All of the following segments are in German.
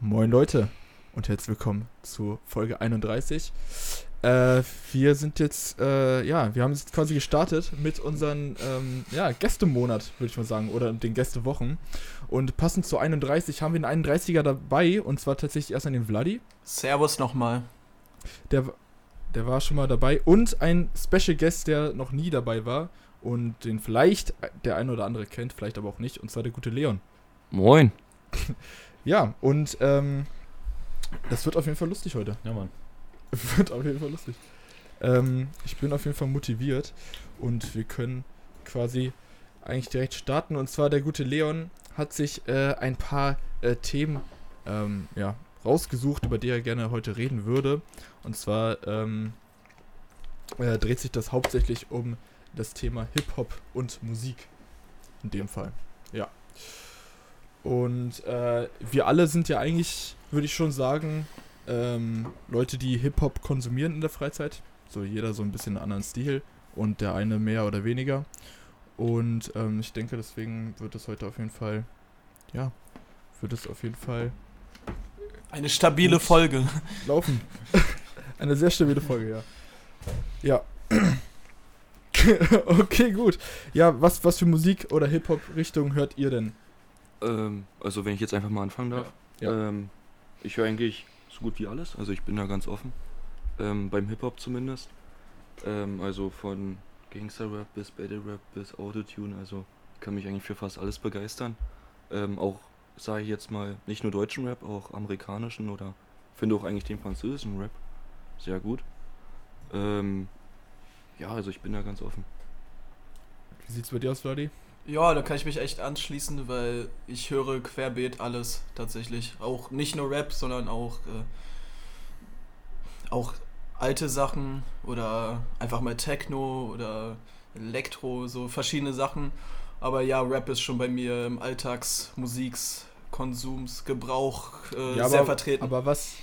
Moin Leute und herzlich willkommen zu Folge 31. Äh, wir sind jetzt, äh, ja, wir haben jetzt quasi gestartet mit unserem ähm, ja, Gästemonat, würde ich mal sagen, oder den Gästewochen. Und passend zu 31 haben wir einen 31er dabei und zwar tatsächlich erst an den Vladi. Servus nochmal. Der, der war schon mal dabei und ein Special Guest, der noch nie dabei war und den vielleicht der eine oder andere kennt, vielleicht aber auch nicht, und zwar der gute Leon. Moin. Ja, und ähm, das wird auf jeden Fall lustig heute. Ja, Mann. Wird auf jeden Fall lustig. Ähm, ich bin auf jeden Fall motiviert und wir können quasi eigentlich direkt starten. Und zwar der gute Leon hat sich äh, ein paar äh, Themen ähm, ja, rausgesucht, über die er gerne heute reden würde. Und zwar ähm, äh, dreht sich das hauptsächlich um das Thema Hip-Hop und Musik. In dem Fall. Ja. Und äh, wir alle sind ja eigentlich, würde ich schon sagen, ähm, Leute, die Hip-Hop konsumieren in der Freizeit. So jeder so ein bisschen einen anderen Stil und der eine mehr oder weniger. Und ähm, ich denke, deswegen wird es heute auf jeden Fall, ja, wird es auf jeden Fall Eine stabile Folge. laufen. Eine sehr stabile Folge, ja. Ja. okay, gut. Ja, was, was für Musik oder Hip-Hop-Richtung hört ihr denn? Ähm, also wenn ich jetzt einfach mal anfangen darf. Ja. Ähm, ich höre eigentlich so gut wie alles. Also ich bin da ganz offen. Ähm, beim Hip-Hop zumindest. Ähm, also von Gangster-Rap bis Battle-Rap bis Autotune. Also ich kann mich eigentlich für fast alles begeistern. Ähm, auch, sage ich jetzt mal, nicht nur deutschen Rap, auch amerikanischen oder finde auch eigentlich den französischen Rap sehr gut. Ähm, ja, also ich bin da ganz offen. Wie sieht's bei dir aus, Vladi? Ja, da kann ich mich echt anschließen, weil ich höre querbeet alles tatsächlich. Auch nicht nur Rap, sondern auch, äh, auch alte Sachen oder einfach mal Techno oder Elektro, so verschiedene Sachen. Aber ja, Rap ist schon bei mir im Alltagsmusiks, Konsums, Gebrauch äh, Ja, sehr aber- vertreten. Aber was.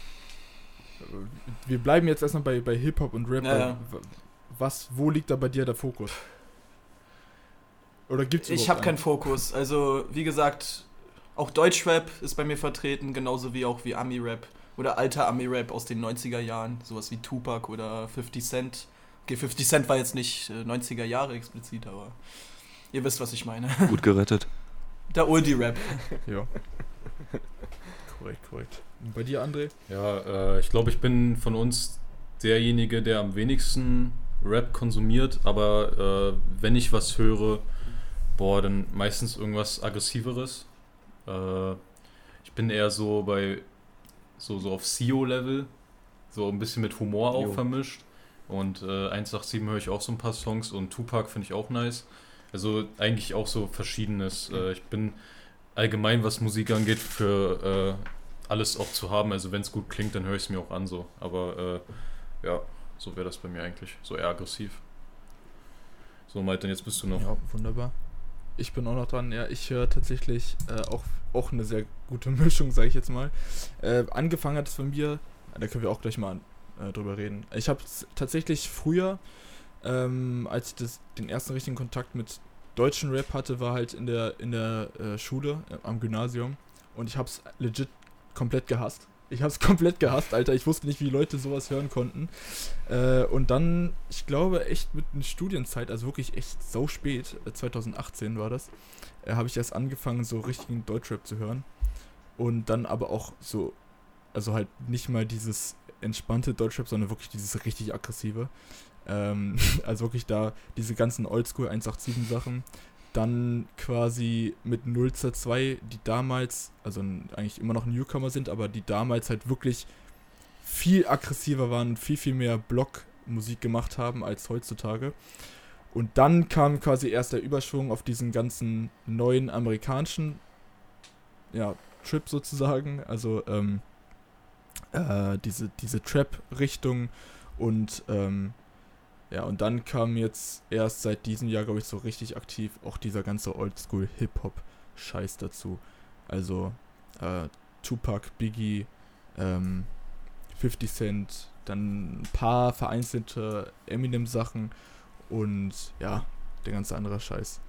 Wir bleiben jetzt erstmal bei, bei Hip-Hop und Rap. Ja, ja. Was, wo liegt da bei dir der Fokus? Oder gibt's Ich überhaupt habe keinen einen? Fokus. Also, wie gesagt, auch Deutschrap ist bei mir vertreten, genauso wie auch wie Ami-Rap. Oder alter Ami-Rap aus den 90er Jahren, sowas wie Tupac oder 50 Cent. Okay, 50 Cent war jetzt nicht äh, 90er Jahre explizit, aber ihr wisst, was ich meine. Gut gerettet. Der Oldie-Rap. Ja. korrekt, korrekt. Und bei dir, André? Ja, äh, ich glaube, ich bin von uns derjenige, der am wenigsten Rap konsumiert, aber äh, wenn ich was höre, boah, dann meistens irgendwas aggressiveres. Äh, ich bin eher so bei so, so auf CEO-Level, so ein bisschen mit Humor auch Jo. vermischt. Und äh, 187 höre ich auch so ein paar Songs und Tupac finde ich auch nice. Also eigentlich auch so verschiedenes. Äh, ich bin allgemein, was Musik angeht, für äh, alles auch zu haben. Also wenn es gut klingt, dann höre ich es mir auch an so. Aber äh, ja, so wäre das bei mir eigentlich. So eher aggressiv. So, Malte, jetzt bist du noch. Ja, wunderbar. Ich bin auch noch dran. Ja, ich höre tatsächlich äh, auch, auch eine sehr gute Mischung, sage ich jetzt mal. Äh, angefangen hat es von mir, da können wir auch gleich mal äh, drüber reden. Ich habe tatsächlich früher, ähm, als ich das, den ersten richtigen Kontakt mit deutschen Rap hatte, war halt in der, in der äh, Schule, äh, am Gymnasium. Und ich habe es legit komplett gehasst. Ich habe es komplett gehasst, Alter. Ich wusste nicht, wie Leute sowas hören konnten. Äh, und dann, ich glaube, echt mit einer Studienzeit, also wirklich echt so spät, äh, 2018 war das, äh, habe ich erst angefangen, so richtigen Deutschrap zu hören. Und dann aber auch so, also halt nicht mal dieses entspannte Deutschrap, sondern wirklich dieses richtig aggressive. Ähm, also wirklich da diese ganzen Oldschool 187 Sachen. Dann quasi mit 0 zu 2, die damals, also eigentlich immer noch Newcomer sind, aber die damals halt wirklich viel aggressiver waren und viel, viel mehr Blockmusik gemacht haben als heutzutage. Und dann kam quasi erst der Überschwung auf diesen ganzen neuen amerikanischen ja, Trip sozusagen. Also ähm, äh, diese, diese Trap-Richtung und ähm, ja, und dann kam jetzt erst seit diesem Jahr, glaube ich, so richtig aktiv auch dieser ganze Oldschool-Hip-Hop-Scheiß dazu. Also äh, Tupac, Biggie, ähm, 50 Cent, dann ein paar vereinzelte Eminem-Sachen und ja, der ganze andere Scheiß.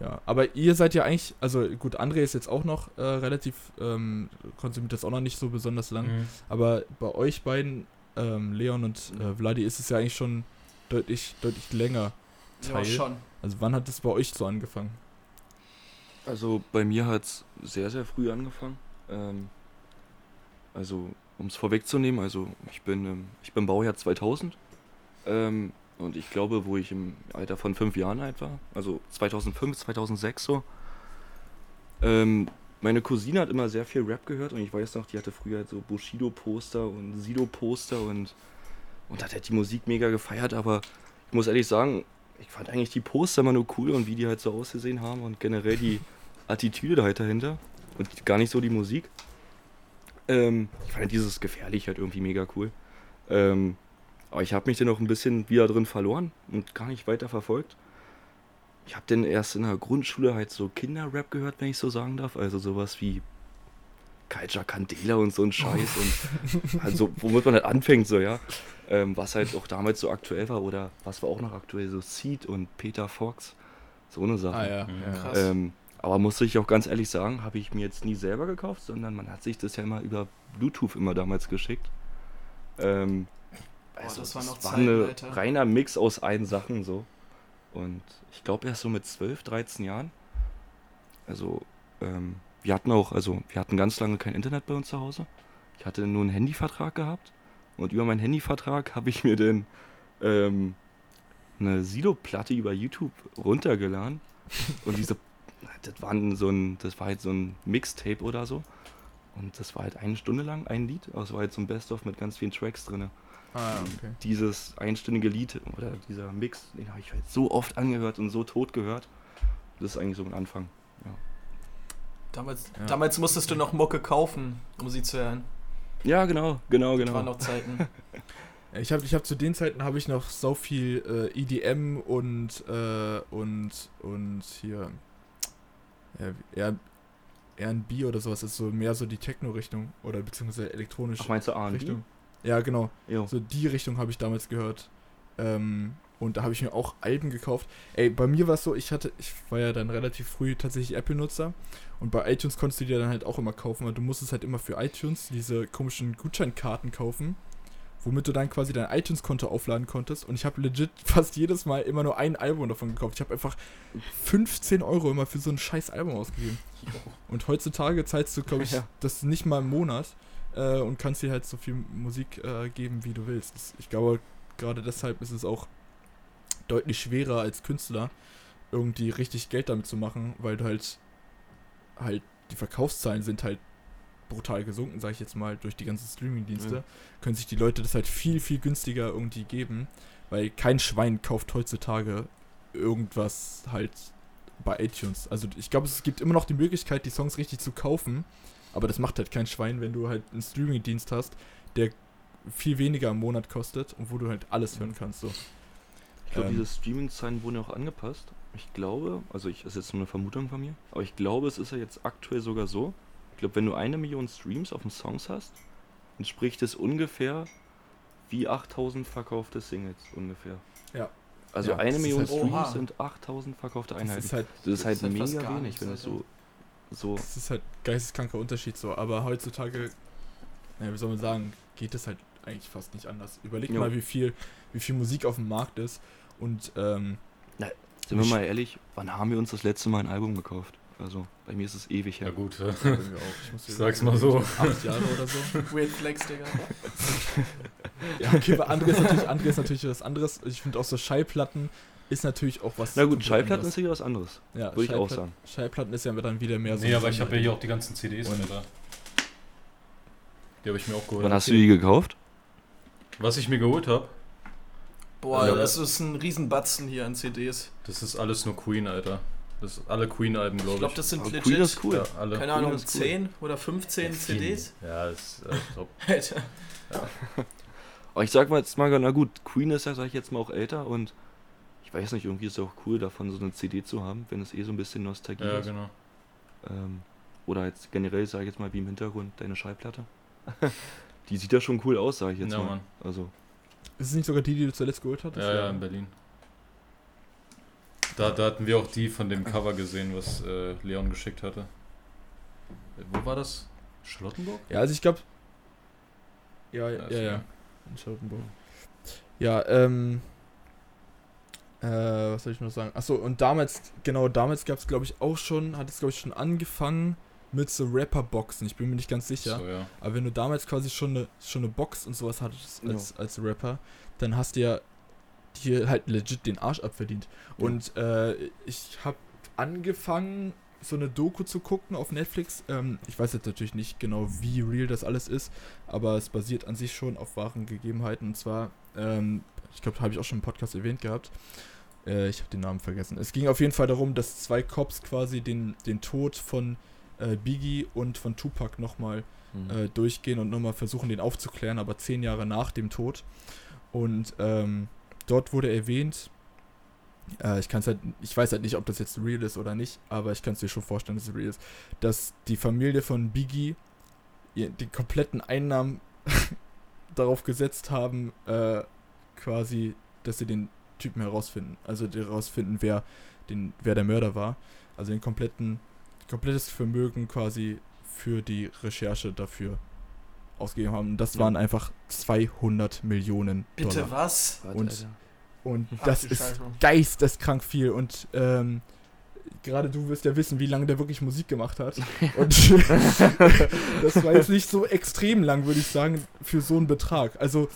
Ja, aber ihr seid ja eigentlich, also gut, André ist jetzt auch noch äh, relativ, ähm, konsumiert das auch noch nicht so besonders lang, Mhm. aber bei euch beiden, ähm, Leon und äh, Vladi, ist es ja eigentlich schon deutlich, deutlich länger Ja, Teil. schon. Also wann hat es bei euch so angefangen? Also bei mir hat es sehr, sehr früh angefangen. Ähm, also um es vorwegzunehmen, also ich bin, ähm, ich bin Baujahr 2000 ähm, und ich glaube, wo ich im Alter von fünf Jahren alt war, also 2005, 2006 so, ähm, meine Cousine hat immer sehr viel Rap gehört und ich weiß noch, die hatte früher halt so Bushido-Poster und Sido-Poster und, und hat halt die Musik mega gefeiert, aber ich muss ehrlich sagen, ich fand eigentlich die Poster immer nur cool und wie die halt so ausgesehen haben und generell die Attitüde halt dahinter und gar nicht so die Musik. Ähm, ich fand dieses gefährlich halt irgendwie mega cool. Ähm, aber ich habe mich dann auch ein bisschen wieder drin verloren und gar nicht weiter verfolgt. Ich habe dann erst in der Grundschule halt so Kinderrap gehört, wenn ich so sagen darf. Also sowas wie Kaija Candela und so ein Scheiß und also womit man halt anfängt so, ja. Ähm, was halt auch damals so aktuell war oder was war auch noch aktuell, so Seed und Peter Fox, so eine Sache. Ah ja, Mhm. ja. Krass. Ähm, aber muss ich auch ganz ehrlich sagen, habe ich mir jetzt nie selber gekauft, sondern man hat sich das ja immer über Bluetooth immer damals geschickt. Ähm, also das waren noch war eine Alter. reiner Mix aus allen Sachen so. Und ich glaube erst so mit 12, 13 Jahren. Also ähm, wir hatten auch, also wir hatten ganz lange kein Internet bei uns zu Hause. Ich hatte nur einen Handyvertrag gehabt und über meinen Handyvertrag habe ich mir dann ähm, eine Silo-Platte über YouTube runtergeladen und diese, das waren so ein, das war halt so ein Mixtape oder so und das war halt eine Stunde lang ein Lied, also es war halt so ein Best-of mit ganz vielen Tracks drin. Ah, okay. Dieses einstündige Lied oder dieser Mix, den habe ich halt so oft angehört und so tot gehört. Das ist eigentlich so ein Anfang. Damals, Ja. damals musstest du noch Mucke kaufen, um sie zu hören. Ja, genau, genau, Das waren genau. noch Zeiten. Ich habe ich hab zu den Zeiten habe ich noch so viel äh, EDM und äh, und und hier ja, eher R&B oder sowas ist so mehr so die Techno-Richtung oder beziehungsweise elektronische Ach, meinst du A&B? Richtung. Ja, genau. Jo. So die Richtung habe ich damals gehört. Ähm, und da habe ich mir auch Alben gekauft. Ey, bei mir war es so, ich hatte, ich war ja dann relativ früh tatsächlich Apple-Nutzer und bei iTunes konntest du dir dann halt auch immer kaufen, weil du musstest halt immer für iTunes diese komischen Gutscheinkarten kaufen, womit du dann quasi dein iTunes-Konto aufladen konntest und ich habe legit fast jedes Mal immer nur ein Album davon gekauft. Ich habe einfach 15 Euro immer für so ein scheiß Album ausgegeben. Und heutzutage zahlst du, glaube ich, Ja. das nicht mal im Monat äh, und kannst dir halt so viel Musik äh, geben, wie du willst. Das, ich glaube, gerade deshalb ist es auch deutlich schwerer als Künstler, irgendwie richtig Geld damit zu machen, weil du halt halt die Verkaufszahlen sind halt brutal gesunken, sage ich jetzt mal, durch die ganzen Streaming-Dienste. Ja. Können sich die Leute das halt viel, viel günstiger irgendwie geben, weil kein Schwein kauft heutzutage irgendwas halt bei iTunes. Also ich glaube, es gibt immer noch die Möglichkeit, die Songs richtig zu kaufen, aber das macht halt kein Schwein, wenn du halt einen Streaming-Dienst hast, der viel weniger im Monat kostet und wo du halt alles hören kannst. So. Ich glaube, Ähm. diese Streaming-Zahlen wurden ja auch angepasst. Ich glaube, also ich, das ist jetzt nur eine Vermutung von mir, aber ich glaube, es ist ja jetzt aktuell sogar so. Ich glaube, wenn du eine Million Streams auf den Songs hast, entspricht es ungefähr wie 8000 verkaufte Singles ungefähr. Ja. Also Ja, eine das ist Million halt- Streams Oha. sind 8000 verkaufte Das Einheiten. ist halt, Das ist halt das ist halt fast mega gar wenig, wenn Alter. so, so das ist halt geisteskranker Unterschied so, aber heutzutage, ja, wie soll man sagen, geht es halt eigentlich fast nicht anders. Überleg Jo. mal, wie viel, wie viel Musik auf dem Markt ist und ähm, Sind wir mal ehrlich, wann haben wir uns das letzte Mal ein Album gekauft? Also, bei mir ist es ewig her. Ja gut, mir auch. Ich muss Ich sag's mal so. Acht Jahre oder so. Weird Flex, Digga. Ja, okay, bei André ist natürlich, André ist natürlich was anderes. Ich finde auch so Schallplatten ist natürlich auch was. Na gut, Schallplatten anderes. ist wieder was anderes. ja, würde ich auch Schallplatten- sagen. Schallplatten ist ja dann wieder mehr so. nee, aber ich habe ja hier auch die ganzen CDs, Und- Alter. Die habe ich mir auch geholt. Wann hast du die gekauft? Was ich mir geholt habe, Boah, Ja. das ist ein Riesenbatzen hier an CDs. das ist alles nur Queen, Alter. Das sind alle Queen-Alben, glaube Ich ich. glaube, das sind Aber legit, Queen ist cool. Ja, alle. keine Queen Ahnung, cool. 10 oder 15 CDs. Ja, das ist äh, top. Alter. Aber ich sag mal jetzt mal, na gut, Queen ist ja, sag ich jetzt mal, auch älter und ich weiß nicht, irgendwie ist es auch cool, davon so eine CD zu haben, wenn es eh so ein bisschen Nostalgie Ja, ist. genau. Ähm, oder jetzt generell, sage ich jetzt mal, wie im Hintergrund deine Schallplatte. die sieht ja schon cool aus, sage ich jetzt Ja, mal. Mann. Also, Ist es nicht sogar die, die du zuletzt geholt hattest? Ja, ja, in Berlin. Da, da hatten wir auch die von dem Cover gesehen, was äh, Leon geschickt hatte. Äh, Wo war das? Charlottenburg? Ja, also ich glaube. Ja, ja, Ja, ja. In Charlottenburg. Ja, ähm. Äh, was soll ich noch sagen? Achso, und damals, genau, damals gab es, glaube ich, auch schon, hat es, glaube ich, schon angefangen mit so Rapper-Boxen. Ich bin mir nicht ganz sicher. So, ja. Aber wenn du damals quasi schon eine, schon eine Box und sowas hattest Ja. als, als Rapper, dann hast du ja hier halt legit den Arsch abverdient. Ja. Und äh, ich habe angefangen, so eine Doku zu gucken auf Netflix. Ähm, ich weiß jetzt natürlich nicht genau, wie real das alles ist, aber es basiert an sich schon auf wahren Gegebenheiten. Und zwar, ähm, ich glaube, habe ich auch schon im Podcast erwähnt gehabt. Äh, ich habe den Namen vergessen. Es ging auf jeden Fall darum, dass zwei Cops quasi den, den Tod von äh, Biggie und von Tupac nochmal Mhm. äh, durchgehen und nochmal versuchen, den aufzuklären, aber zehn Jahre nach dem Tod. Und ähm, dort wurde erwähnt, äh, ich kann's halt, ich weiß halt nicht, ob das jetzt real ist oder nicht, aber ich kann es dir schon vorstellen, dass es real ist, dass die Familie von Biggie die kompletten Einnahmen darauf gesetzt haben, äh, quasi, dass sie den Typen herausfinden. Also die herausfinden, wer, den, wer der Mörder war. Also den kompletten, komplettes Vermögen quasi für die Recherche dafür ausgegeben haben. Und das Ja. waren einfach 200 Millionen Bitte Dollar. was? Warte, und-. Und Ach, das ist Scheiße. geisteskrank viel. Und ähm, gerade du wirst ja wissen, wie lange der wirklich Musik gemacht hat. Und das war jetzt nicht so extrem lang, würde ich sagen, für so einen Betrag. Also,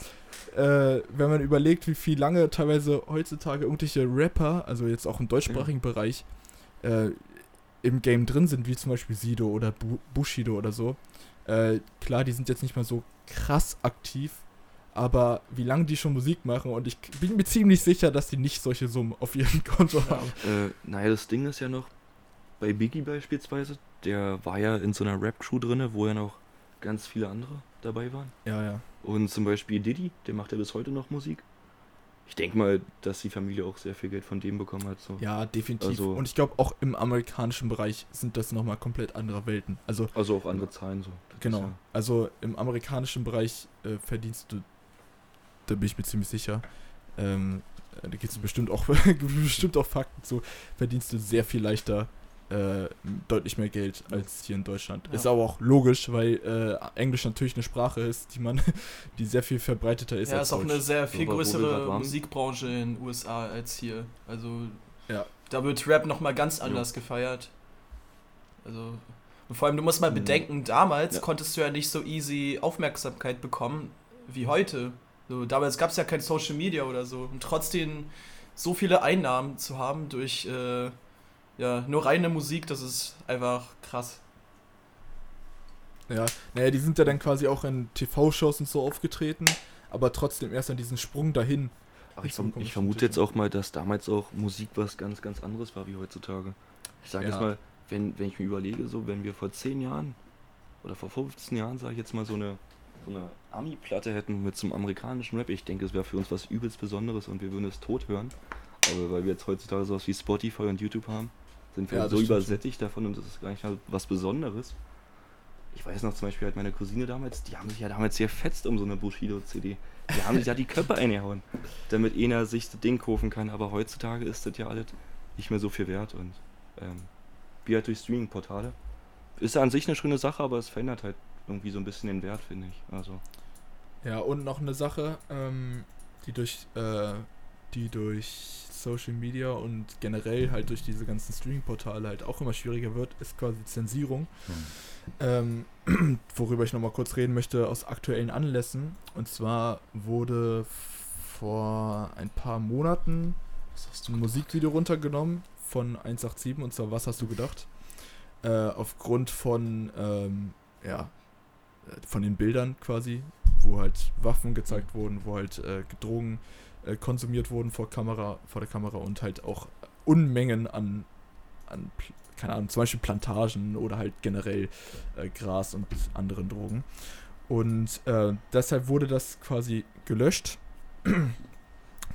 äh, wenn man überlegt, wie viel lange teilweise heutzutage irgendwelche Rapper, also jetzt auch im deutschsprachigen Bereich, äh, im Game drin sind, wie zum Beispiel Sido oder Bu Bushido oder so. Äh, klar, die sind jetzt nicht mehr so krass aktiv, aber wie lange die schon Musik machen und ich bin mir ziemlich sicher, dass die nicht solche Summen auf ihrem Konto Ja. haben. Äh, naja, das Ding ist ja noch, bei Biggie beispielsweise, der war ja in so einer Rap-Crew drinne, wo ja noch ganz viele andere dabei waren. Ja, ja. Und zum Beispiel Diddy, der macht ja bis heute noch Musik. Ich denke mal, dass die Familie auch sehr viel Geld von dem bekommen hat. So. Ja, definitiv. Also- und ich glaube, auch im amerikanischen Bereich sind das nochmal komplett andere Welten. Also, Also auch andere Zahlen so. Das genau. ja- Also, im amerikanischen Bereich äh, verdienst du, da bin ich mir ziemlich sicher, ähm, äh, da gibt es bestimmt auch, bestimmt auch Fakten zu, verdienst du sehr viel leichter äh, deutlich mehr Geld als hier in Deutschland. Ja. Ist aber auch logisch, weil äh, Englisch natürlich eine Sprache ist, die man, die sehr viel verbreiteter ist ja, als ist auch Deutsch. eine sehr viel größere. Musikbranche in den USA als hier. Also Ja. da wird Rap nochmal ganz anders gefeiert. Also und vor allem, du musst mal Mhm. bedenken, damals Ja. konntest du ja nicht so easy Aufmerksamkeit bekommen wie heute. So, damals gab es ja kein Social Media oder so. Und trotzdem so viele Einnahmen zu haben durch äh, ja, nur reine Musik, das ist einfach krass. Ja, naja, die sind ja dann quasi auch in TV-Shows und so aufgetreten, aber trotzdem erst an diesen Sprung dahin. Aber ich, verm ich vermute jetzt auch mal, dass damals auch Musik was ganz, ganz anderes war wie heutzutage. Ich sage Ja. jetzt mal, wenn, wenn ich mir überlege, so wenn wir vor 10 Jahren oder vor 15 Jahren, sage ich jetzt mal, so eine, so eine Ami-Platte hätten mit so einem amerikanischen Rap, ich denke, es wäre für uns was übelst Besonderes und wir würden es tot hören. Aber weil wir jetzt heutzutage sowas wie Spotify und YouTube haben, sind wir Ja, das so übersättigt davon und das ist gar nicht mal was Besonderes. Ich weiß noch zum Beispiel halt meine Cousine damals, die haben sich ja damals sehr fetzt um so eine Bushido-CD. Die haben sich ja die Köpfe eingehauen, damit einer sich das Ding kaufen kann. Aber heutzutage ist das ja alles nicht mehr so viel wert und ähm, wie halt durch Streaming-Portale. Ist ja an sich eine schöne Sache, aber es verändert halt irgendwie so ein bisschen den Wert, finde ich. Also, Ja, und noch eine Sache, ähm, die durch, äh, die durch Social Media und generell halt durch diese ganzen Streaming-Portale halt auch immer schwieriger wird, ist quasi Zensierung. Ähm, worüber ich nochmal kurz reden möchte aus aktuellen Anlässen. Und zwar wurde vor ein paar Monaten Was hast du ein Musikvideo runtergenommen von 187 und zwar Was hast du gedacht? Äh, aufgrund von, ähm, ja, äh, von den Bildern quasi, wo halt Waffen gezeigt wurden, wo halt äh, Drogen äh, konsumiert wurden vor Kamera, vor der Kamera und halt auch Unmengen an, an keine Ahnung, zum Beispiel Plantagen oder halt generell äh, Gras und anderen Drogen. Und äh, deshalb wurde das quasi gelöscht.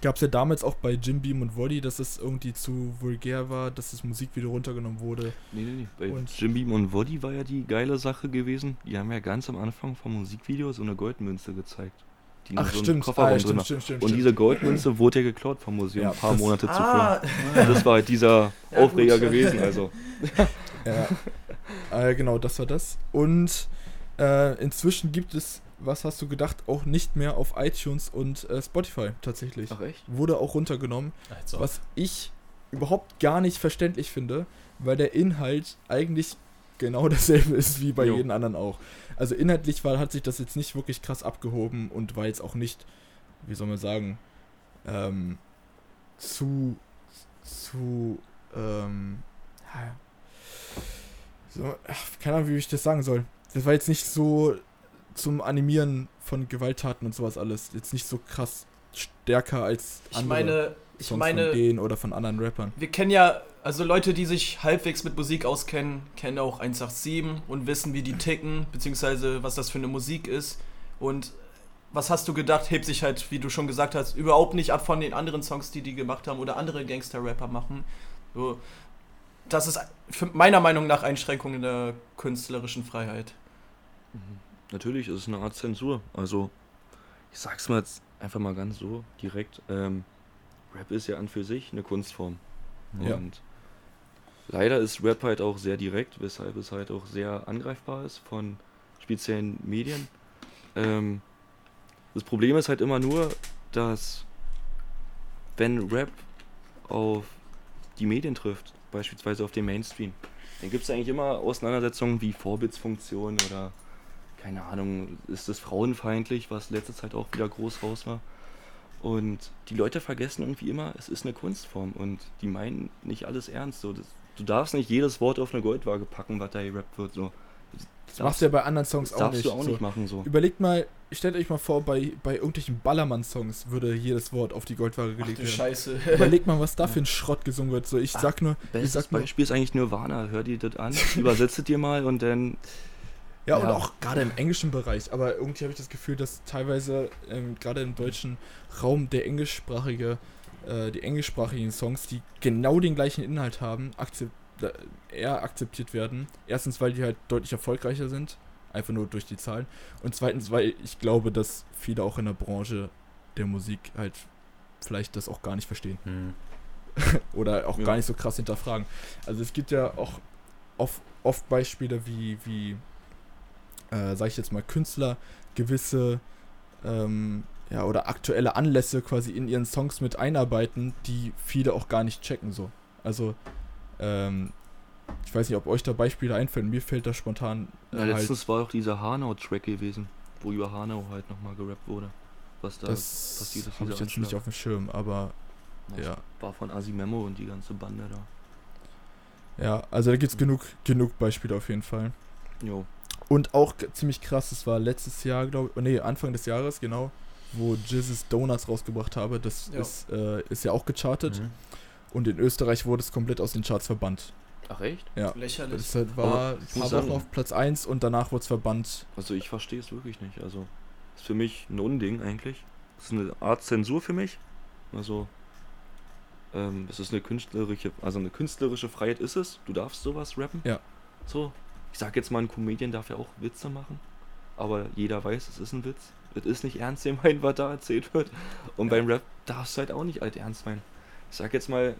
Gab es ja damals auch bei Jim Beam und Woddy, dass es irgendwie zu vulgär war, dass das Musikvideo runtergenommen wurde. nee, nee, nee. Bei Und- Jim Beam und Woddy war ja die geile Sache gewesen. Die haben ja ganz am Anfang vom Musikvideo so eine Goldmünze gezeigt. Die Ach, so im stimmt. Kofferraum Ah, drin stimmt, stimmt, stimmt, Und diese Goldmünze wurde ja geklaut vom Museum Ja, ein paar das- Monate zuvor. Ah, Das war halt dieser Ja, Aufreger gut. gewesen, also. Ja. äh, genau, das war das. Und äh, inzwischen gibt es, was hast du gedacht, auch nicht mehr auf iTunes und äh, Spotify tatsächlich. Ach echt? Wurde auch runtergenommen, Also, was ich überhaupt gar nicht verständlich finde, weil der Inhalt eigentlich genau dasselbe ist wie bei Jo. jedem anderen auch. Also inhaltlich war, hat sich das jetzt nicht wirklich krass abgehoben und war jetzt auch nicht, wie soll man sagen, ähm, zu, zu, ähm, so, ach, keine Ahnung, wie ich das sagen soll. Das war jetzt nicht so zum Animieren von Gewalttaten und sowas alles. Jetzt nicht so krass stärker als ich meine, ich Songs meine, von denen oder von anderen Rappern. wir kennen ja, also Leute, die sich halbwegs mit Musik auskennen, kennen auch 187 und wissen, wie die ticken, beziehungsweise was das für eine Musik ist. Und was hast du gedacht, hebt sich halt, wie du schon gesagt hast, überhaupt nicht ab von den anderen Songs, die die gemacht haben oder andere Gangster-Rapper machen. So, das ist für meiner Meinung nach Einschränkung in der künstlerischen Freiheit. Mhm. Natürlich ist es eine Art Zensur. Also, ich sag's mal jetzt einfach mal ganz so direkt. Ähm, Rap ist ja an für sich eine Kunstform. Ja. Und leider ist Rap halt auch sehr direkt, weshalb es halt auch sehr angreifbar ist von speziellen Medien. Ähm, das Problem ist halt immer nur, dass wenn Rap auf die Medien trifft, beispielsweise auf den Mainstream, dann gibt es eigentlich immer Auseinandersetzungen wie Vorbildsfunktion oder keine Ahnung, ist das frauenfeindlich, was letzte Zeit auch wieder groß raus war. Und die Leute vergessen irgendwie immer, es ist eine Kunstform und die meinen nicht alles ernst. So, das, du darfst nicht jedes Wort auf eine Goldwaage packen, was da gerappt wird. So. Das machst du ja bei anderen Songs das auch darfst nicht. du auch so. nicht machen. So. Überlegt mal, stellt euch mal vor, bei, bei irgendwelchen Ballermann-Songs würde jedes Wort auf die Goldwaage Ach gelegt du werden. Scheiße. Überlegt mal, was da für ein Schrott gesungen wird. So, ich Ah, sag nur, ich Bestes sag nur, Beispiel ist eigentlich Nirvana. Hör dir das an, übersetze dir mal und dann. ja, und ja. auch gerade im englischen Bereich. Aber irgendwie habe ich das Gefühl, dass teilweise ähm, gerade im deutschen Raum der englischsprachige, äh, die englischsprachigen Songs, die genau den gleichen Inhalt haben, akzep äh, eher akzeptiert werden. Erstens, weil die halt deutlich erfolgreicher sind, einfach nur durch die Zahlen. Und zweitens, weil ich glaube, dass viele auch in der Branche der Musik halt vielleicht das auch gar nicht verstehen. hm. oder auch Ja. gar nicht so krass hinterfragen. Also es gibt ja auch oft, oft Beispiele, wie, wie äh, sag ich jetzt mal, Künstler gewisse ähm, ja, oder aktuelle Anlässe quasi in ihren Songs mit einarbeiten, die viele auch gar nicht checken so. Also ähm, ich weiß nicht, ob euch da Beispiele einfallen. Mir fällt da spontan äh, Ja, halt, letztens war auch dieser Hanau-Track gewesen, wo über Hanau halt nochmal gerappt wurde. Was da das passiert ist, habe ich jetzt nicht auf dem Schirm, aber war, ja. war von Asimemo und die ganze Bande da. Ja, also da gibt es genug, genug Beispiele auf jeden Fall. Jo. Und auch ziemlich krass, das war letztes Jahr, glaube ich, nee, Anfang des Jahres, genau, wo Jizzes Donuts rausgebracht habe. Das Ja. ist, äh, ist ja auch gechartet. Mhm. Und in Österreich wurde es komplett aus den Charts verbannt. Ach echt? Ja. Lächerlich. Das halt war ein paar Wochen auf Platz 1 und danach wurde es verbannt. Also ich verstehe es wirklich nicht. Also ist für mich ein Unding eigentlich. Das ist eine Art Zensur für mich. Also ähm, es ist eine künstlerische, also eine künstlerische Freiheit ist es. Du darfst sowas rappen. Ja. So. Ich sag jetzt mal, ein Comedian darf ja auch Witze machen. Aber jeder weiß, es ist ein Witz. Es ist nicht ernst gemeint, was da erzählt wird. Und beim Rap darfst du halt auch nicht alt ernst meinen. Ich sag jetzt mal,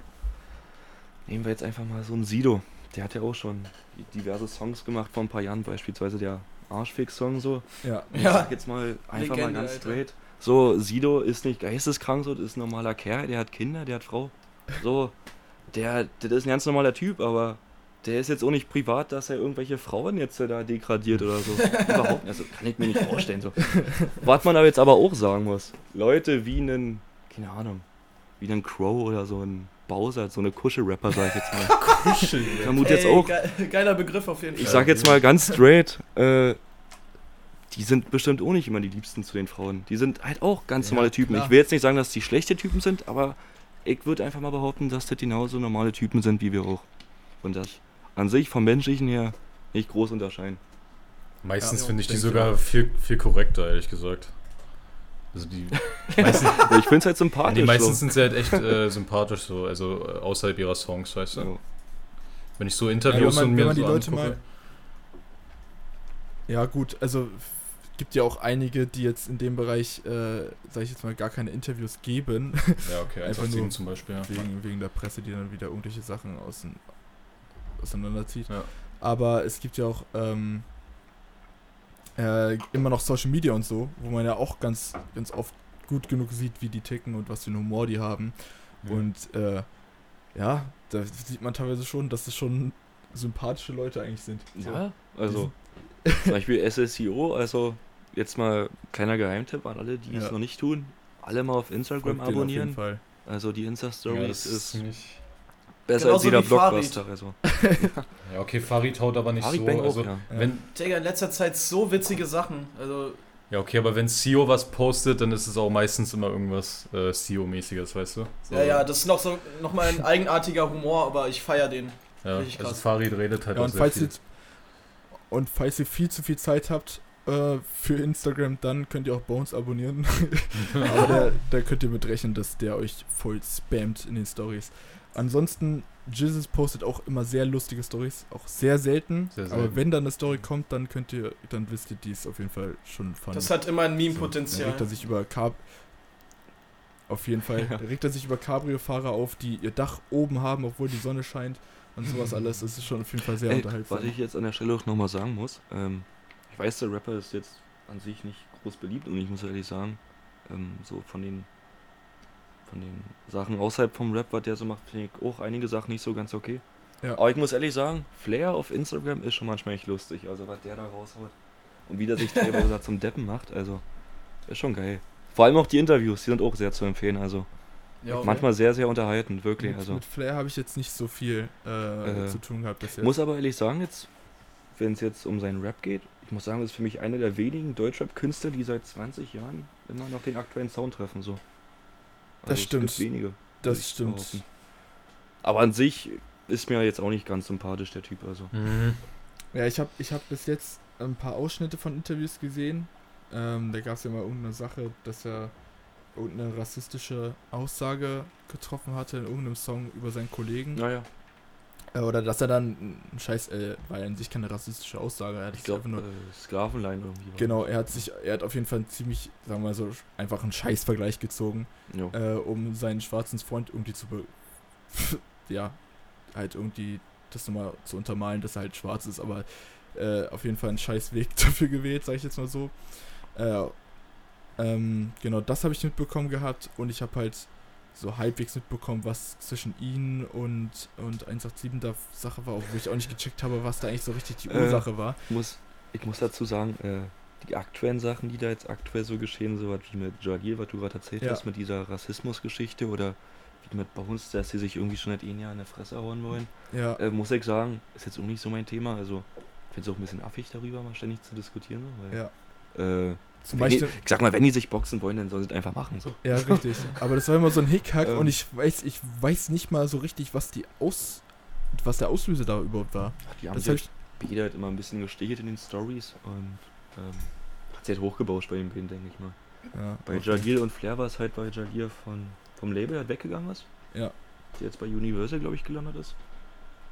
nehmen wir jetzt einfach mal so einen Sido. Der hat ja auch schon diverse Songs gemacht vor ein paar Jahren, beispielsweise der Arschfix-Song so. Ja. Ich Ja. sag jetzt mal einfach Legende, mal ganz Alter. straight. So, Sido ist nicht geisteskrank, so, das ist ein normaler Kerl, der hat Kinder, der hat Frau. So, der, der ist ein ganz normaler Typ, aber der ist jetzt auch nicht privat, dass er irgendwelche Frauen jetzt da degradiert oder so. Überhaupt nicht. Also kann ich mir nicht vorstellen. So. Was man aber jetzt aber auch sagen muss, Leute wie einen, keine Ahnung, wie einen Crow oder so ein Bowser, so eine Kuschel-Rapper, sag ich jetzt mal. Kuschel. Ich vermute jetzt auch, ge geiler Begriff auf jeden Fall. ich sag jetzt mal ganz straight, äh, die sind bestimmt auch nicht immer die Liebsten zu den Frauen. Die sind halt auch ganz Ja, normale Typen. klar. Ich will jetzt nicht sagen, dass die schlechte Typen sind, aber ich würde einfach mal behaupten, dass das genauso normale Typen sind wie wir auch. Und das an sich vom Menschlichen her nicht groß unterscheiden. Meistens Ja, finde ich die sogar viel, viel korrekter, ehrlich gesagt. Also die meisten, ich finde es halt sympathisch. die meisten so. sind sie halt echt äh, sympathisch, so, also äh, außerhalb ihrer Songs, weißt du? So. Wenn ich so Ja, Interviews wenn man, und wenn mir die so Leute angucke, mal. Ja, gut, also gibt ja auch einige, die jetzt in dem Bereich, äh, sag ich jetzt mal, gar keine Interviews geben, Ja, okay, Einfach 187 nur zum Beispiel. Ja. wegen, wegen der Presse, die dann wieder irgendwelche Sachen außen, auseinanderzieht. Ja. Aber es gibt ja auch ähm, äh, immer noch Social Media und so, wo man ja auch ganz, ganz oft gut genug sieht, wie die ticken und was für einen Humor die haben. Mhm. Und äh, ja, da sieht man teilweise schon, dass es schon sympathische Leute eigentlich sind. So. Ja, also zum Beispiel SSEO, also jetzt mal kleiner Geheimtipp an alle, die es Ja. noch nicht tun. Alle mal auf Instagram Folgt denen auf jeden abonnieren. Fall. Also die ja, Insta-Stories das ist ist. Besser Genauso als jeder wie Farid. Blockbuster. Also. Ja, okay, Farid haut aber nicht Farid so. Bang Also, ja. Ja. wenn, Digga, in letzter Zeit so witzige Sachen. Also, ja, okay, aber wenn CEO was postet, dann ist es auch meistens immer irgendwas äh, CEO-mäßiges, weißt du? So, ja, ja, das ist noch so nochmal ein eigenartiger Humor, aber ich feier den. ja richtig also krass. Farid redet halt Ja, auch und, sehr falls viel. ihr, und falls ihr viel zu viel Zeit habt äh, für Instagram, dann könnt ihr auch Bones abonnieren. Aber der, da könnt ihr mit rechnen, dass der euch voll spammt in den Stories. Ansonsten, Jesus postet auch immer sehr lustige Stories, auch sehr selten. Sehr Aber selten. wenn dann eine Story kommt, dann könnt ihr, dann wisst ihr, die ist auf jeden Fall schon funny. Das hat immer ein So, Meme-Potenzial. Regt er sich über Cab auf jeden Fall. Da regt er sich über Cabrio-Fahrer auf, die ihr Dach oben haben, obwohl die Sonne scheint und sowas alles. Das ist schon auf jeden Fall sehr Ey, unterhaltsam. was ich jetzt an der Stelle auch nochmal sagen muss, ähm, ich weiß, der Rapper ist jetzt an sich nicht groß beliebt und ich muss ehrlich sagen, ähm, so von den von den Sachen außerhalb vom Rap, was der so macht, finde ich auch einige Sachen nicht so ganz okay. Ja. Aber ich muss ehrlich sagen, Flair auf Instagram ist schon manchmal echt lustig, also was der da raushaut und wie der sich teilweise da zum Deppen macht, also ist schon geil. Vor allem auch die Interviews, die sind auch sehr zu empfehlen, also Ja, okay. manchmal sehr, sehr unterhaltend, wirklich. mit, Also. mit Flair habe ich jetzt nicht so viel äh, Äh, zu tun gehabt bisher. Muss aber ehrlich sagen, jetzt, wenn es jetzt um seinen Rap geht, ich muss sagen, das ist für mich einer der wenigen Deutschrap-Künstler, die seit 20 Jahren immer noch den aktuellen Sound treffen. So. Das es stimmt. Gibt wenige. das stimmt. behaupten. Aber an sich ist mir jetzt auch nicht ganz sympathisch, der Typ. Also. Mhm. Ja, ich habe ich hab bis jetzt ein paar Ausschnitte von Interviews gesehen. Ähm, da gab es ja mal irgendeine Sache, dass er irgendeine rassistische Aussage getroffen hatte in irgendeinem Song über seinen Kollegen. Naja, oder dass er dann ein Scheiß, äh, war ja an sich keine rassistische Aussage. Er hat ich sich glaube, nur, äh, Sklavenline irgendwie. genau, er hat sich, er hat auf jeden Fall ziemlich, sagen wir mal so, einfach einen Scheißvergleich gezogen, äh, um seinen schwarzen Freund irgendwie zu, be ja, halt irgendwie das nochmal zu untermalen, dass er halt schwarz ist, aber äh, auf jeden Fall einen scheiß Weg dafür gewählt, sag ich jetzt mal so. Äh, ähm, genau, das habe ich mitbekommen gehabt und ich habe halt so halbwegs mitbekommen, was zwischen ihnen und, und 187 da Sache war, obwohl ich auch nicht gecheckt habe, was da eigentlich so richtig die Äh, Ursache war. Ich, muss, ich muss dazu sagen, äh, die aktuellen Sachen, die da jetzt aktuell so geschehen, so was wie mit Jalil, was du gerade erzählt Ja. hast, mit dieser Rassismusgeschichte oder wie mit Bones, dass sie sich irgendwie schon seit einem Jahr in der Fresse hauen wollen. Ja, Äh, muss ich sagen, ist jetzt auch nicht so mein Thema. Also, ich finde es auch ein bisschen affig darüber, mal ständig zu diskutieren. So, ja. Äh, Zum die, Beispiel, ich sag mal, wenn die sich boxen wollen, dann sollen sie es einfach machen. So. Ja, richtig. Aber das war immer so ein Hickhack Ähm. und ich weiß, ich weiß nicht mal so richtig, was die Aus, was der Auslöser da überhaupt war. Die haben Das sich halt, halt immer ein bisschen gestichelt in den Stories und ähm, hat sich halt hochgebauscht bei den beiden, denke ich mal. Ja, Bei okay. Jalil und Flair war es halt, weil Jalil von, vom Label halt weggegangen ist. Ja. Der jetzt bei Universal, glaube ich, gelandet ist.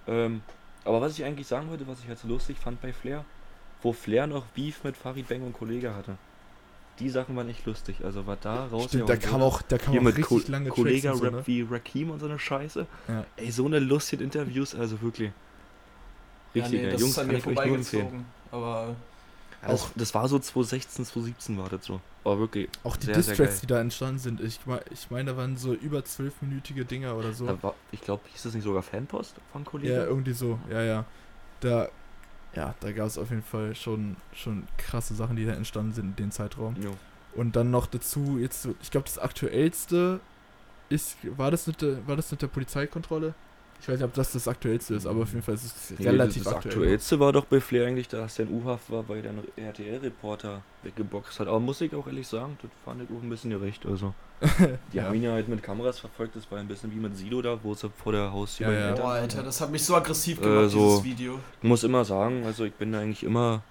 Ähm, aber was ich eigentlich sagen wollte, was ich halt so lustig fand bei Flair, wo Flair noch Beef mit Farid Bang und Kollege hatte. Die Sachen waren echt lustig. Also war da raus. Stimmt, da kam auch, da kam hier auch mit richtig Ko lange Tracks Kollege so, Rap ne? wie Rakim und so eine Scheiße. Ja. Ey, so eine lustigen Interviews, also wirklich. ja, Richtig, nee, ja, das Jungs, ist an kann mir ich euch nur empfehlen. vorbeigezogen. Aber Das, das war so 2016, 2017 war das so. Aber wirklich. Auch die Distracks, die da entstanden sind, ich, ich meine, da waren so über zwölfminütige Dinger oder so. Da war, ich glaube, hieß das nicht sogar Fanpost von Kollegen? Ja, irgendwie so, ja, ja. Da, ja, da gab es auf jeden Fall schon, schon krasse Sachen, die da entstanden sind in dem Zeitraum. Jo. Und dann noch dazu, jetzt ich glaube, das aktuellste ist, war das mit der, war das mit der Polizeikontrolle? Ich weiß nicht, ob das das aktuellste ist, aber auf jeden Fall ist es Nee, relativ das, das aktuell. aktuellste war doch bei Flair eigentlich, dass der in U-Haft war, weil der einen RTL-Reporter weggeboxt hat. Aber muss ich auch ehrlich sagen, das fand ich auch ein bisschen gerecht. Also, die Ja. haben ihn ja halt mit Kameras verfolgt. Das war ein bisschen wie mit Sido da, wo sie vor der Haustür Ja, ja. Boah. Alter, das hat mich so aggressiv Äh, gemacht, so- dieses Video. Ich muss immer sagen, also ich bin da eigentlich immer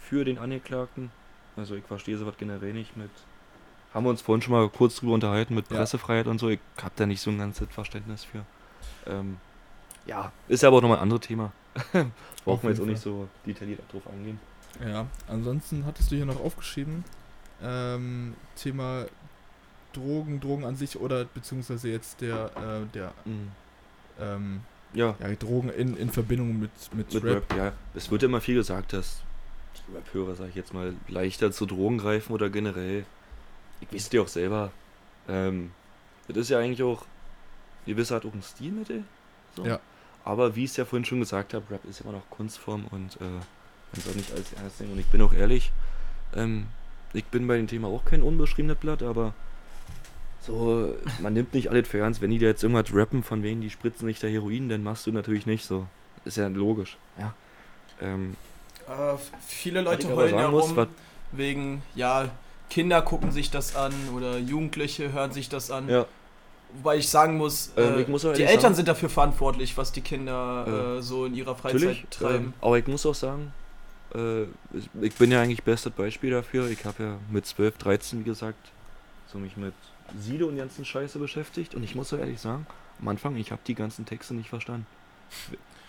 für den Angeklagten. Also ich verstehe sowas generell nicht mit. Haben wir uns vorhin schon mal kurz drüber unterhalten mit Ja. Pressefreiheit und so. Ich habe da nicht so ein ganzes Verständnis für. Ähm, ja, ist ja aber auch nochmal ein anderes Thema. Brauchen wir jetzt auch nicht so detailliert drauf eingehen. Ja, ansonsten hattest du hier noch aufgeschrieben, ähm, Thema Drogen, Drogen an sich oder beziehungsweise jetzt der, äh, der, Mhm. ähm, Ja, ja, Drogen in, in Verbindung mit, mit, mit Rap. Rap. ja. Es wird immer viel gesagt, dass die Rap-Hörer, sag ich jetzt mal, leichter zu Drogen greifen oder generell. Ich weiß dir auch selber. Ähm, das ist ja eigentlich auch, gewisser Art auch ein Stilmittel. So. Ja. Aber wie ich es ja vorhin schon gesagt habe, Rap ist immer noch Kunstform und äh, man soll nicht alles ernst nehmen. Und ich bin auch ehrlich, ähm, ich bin bei dem Thema auch kein unbeschriebenes Blatt, aber so, man nimmt nicht alles für ernst. Wenn die da jetzt irgendwas rappen, von wegen die spritzen nicht der Heroin, dann machst du natürlich nicht so. Ist ja logisch. Ja. Ähm, Äh, viele Leute heulen sagen muss, wegen, ja, Kinder gucken sich das an oder Jugendliche hören sich das an. ja, Wobei ich sagen muss, Ähm, äh, ich muss auch die Eltern sagen- sind dafür verantwortlich, was die Kinder Äh, äh, so in ihrer Freizeit natürlich. treiben. Ähm, aber ich muss auch sagen, äh, ich- bin ja eigentlich bestes Beispiel dafür. Ich habe ja mit 12, 13, wie gesagt, so mich mit Sido und ganzen Scheiße beschäftigt. Und ich muss so ehrlich sagen, am Anfang, ich habe die ganzen Texte nicht verstanden.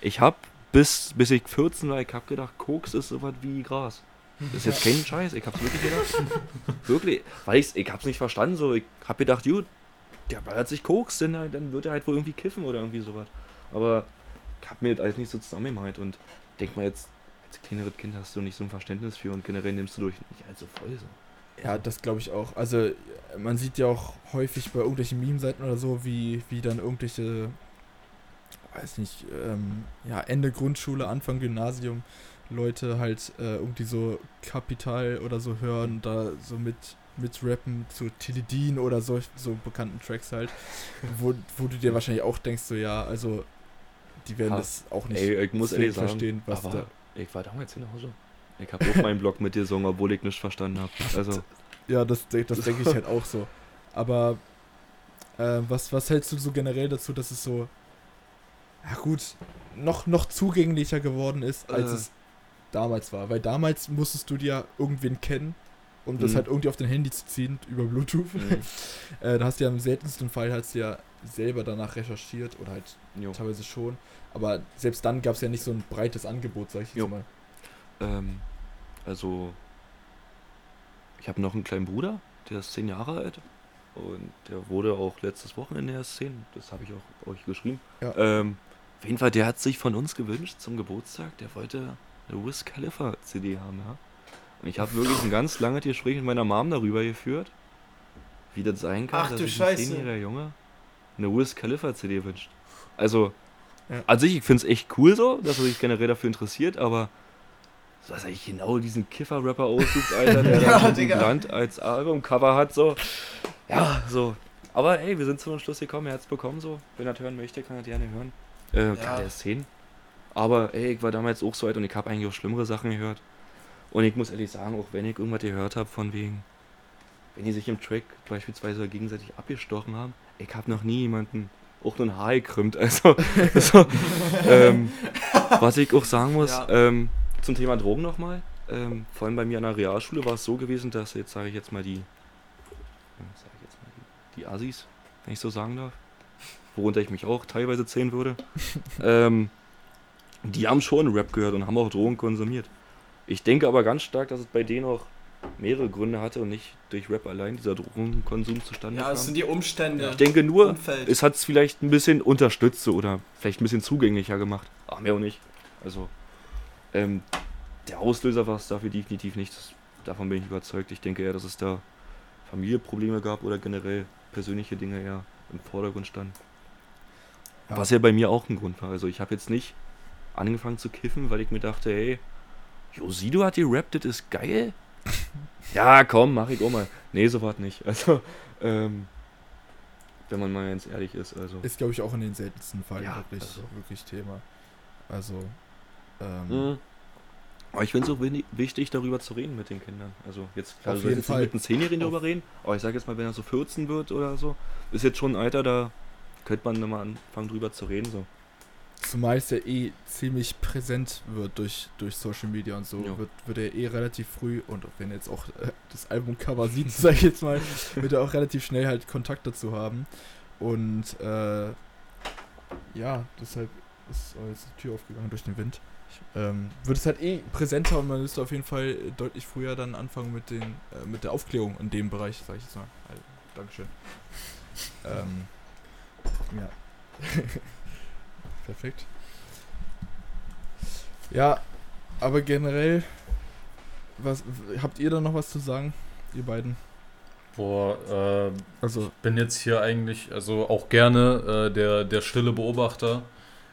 Ich habe bis, bis ich 14 war, ich habe gedacht, Koks ist sowas wie Gras. Das ist jetzt kein Scheiß, ich hab's wirklich gedacht. wirklich, weil ich's, ich hab's nicht verstanden, so, ich hab gedacht, gut, der ballert sich Koks, denn dann wird er halt wohl irgendwie kiffen oder irgendwie sowas. Aber ich hab mir das alles nicht so zusammengemeint und denk mal jetzt, als kleineres Kind hast du nicht so ein Verständnis für und generell nimmst du durch nicht allzu voll so. Ja, das glaube ich auch. Also man sieht ja auch häufig bei irgendwelchen Meme-Seiten oder so, wie, wie dann irgendwelche, weiß nicht, ähm, ja, Ende Grundschule, Anfang Gymnasium Leute halt äh, irgendwie so Kapital oder so hören, da so mit mit Rappen zu Tilidin oder so, so bekannten Tracks halt, wo, wo du dir wahrscheinlich auch denkst, so ja, also die werden Ha. das auch nicht Ey, ich muss ehrlich sagen, verstehen, was aber da. ich war damals genauso. Ich habe auf meinen Blog mit dir gesungen, obwohl ich nichts verstanden habe. Also, Ja, das, das denke ich halt auch so. Aber äh, was, was hältst du so generell dazu, dass es so, ja gut, noch, noch zugänglicher geworden ist, als Äh. es damals war? Weil damals musstest du dir irgendwen kennen, um das Mhm. halt irgendwie auf dein Handy zu ziehen, über Bluetooth. Mhm. äh, da hast du ja im seltensten Fall hast du ja selber danach recherchiert oder halt jo. teilweise schon. Aber selbst dann gab es ja nicht so ein breites Angebot, sag ich Jo. jetzt mal. Ähm, also, ich habe noch einen kleinen Bruder, der ist zehn Jahre alt. Und der wurde auch letztes Wochenende erst zehn. Das habe ich auch euch geschrieben. Ja. Ähm, auf jeden Fall, der hat sich von uns gewünscht zum Geburtstag. Der wollte eine Wiz Khalifa CD haben, ja. Und ich habe wirklich ein ganz langes Gespräch mit meiner Mom darüber geführt, wie das sein kann, Ach dass du sich ein zehnjähriger Junge eine Wiz Khalifa CD wünscht. Also, Ja. an sich, ich finde es echt cool so, dass er sich generell dafür interessiert, aber so, dass er genau diesen Kiffer-Rapper aussucht, Alter, der Ja, dann Digga. Land als Albumcover hat, so. Ja, so. Aber ey, wir sind zu einem Schluss gekommen, er hat es bekommen, so. Wenn er das hören möchte, kann er gerne hören. Äh, Ja. kann der es sehen. Aber ey, ich war damals auch so alt und ich habe eigentlich auch schlimmere Sachen gehört. Und ich muss ehrlich sagen, auch wenn ich irgendwas gehört habe von wegen, wenn die sich im Track beispielsweise gegenseitig abgestochen haben, ich habe noch nie jemanden auch nur ein Haar gekrümmt. Also, so, ähm, was ich auch sagen muss, Ja. ähm, zum Thema Drogen nochmal. Ähm, vor allem bei mir an der Realschule war es so gewesen, dass jetzt sage ich jetzt mal die, sag ich jetzt mal die, die Assis, wenn ich so sagen darf, worunter ich mich auch teilweise zählen würde, ähm, die haben schon Rap gehört und haben auch Drogen konsumiert. Ich denke aber ganz stark, dass es bei denen auch mehrere Gründe hatte und nicht durch Rap allein dieser Drogenkonsum zustande Ja, kam. es sind die Umstände. ich denke nur, Umfeld. es hat es vielleicht ein bisschen unterstützt oder vielleicht ein bisschen zugänglicher gemacht. Ach, mehr auch nicht. Also, ähm, der Auslöser war es dafür definitiv nicht. Das, davon bin ich überzeugt. Ich denke eher, dass es da Familienprobleme gab oder generell persönliche Dinge eher im Vordergrund standen. Ja. Was ja bei mir auch ein Grund war. Also, ich habe jetzt nicht angefangen zu kiffen, weil ich mir dachte, hey, Josido hat gerappt, das ist geil. ja, komm, mach ich auch mal. Nee, so war nicht. Also, ähm, wenn man mal ganz ehrlich ist, also. Ist, glaube ich, auch in den seltensten Fällen Ja, wirklich, also. wirklich Thema. Also, ähm, Mhm. Aber ich finde es auch wichtig, darüber zu reden mit den Kindern. Also jetzt klar, Auf du jeden sollst jetzt Fall. nicht mit einem Zehnjährigen Auf- darüber reden, aber ich sage jetzt mal, wenn er so 14 wird oder so, ist jetzt schon ein Alter, da könnte man mal anfangen drüber zu reden. So. Zumal es ja eh ziemlich präsent wird durch, durch Social Media und so, Ja. wird, wird er eh relativ früh, und wenn er jetzt auch äh, das Albumcover sieht, sag ich jetzt mal, wird er auch relativ schnell halt Kontakt dazu haben. Und äh, ja, deshalb ist oh, jetzt die Tür aufgegangen durch den Wind. ähm, wird es halt eh präsenter und man müsste auf jeden Fall deutlich früher dann anfangen mit den äh, mit der Aufklärung in dem Bereich, sag ich jetzt mal. Also, Dankeschön. Ähm, ja. Perfekt. Ja, aber generell, was habt ihr da noch was zu sagen, ihr beiden? Boah, äh, Also, bin jetzt hier eigentlich, also auch gerne äh, der, der stille Beobachter,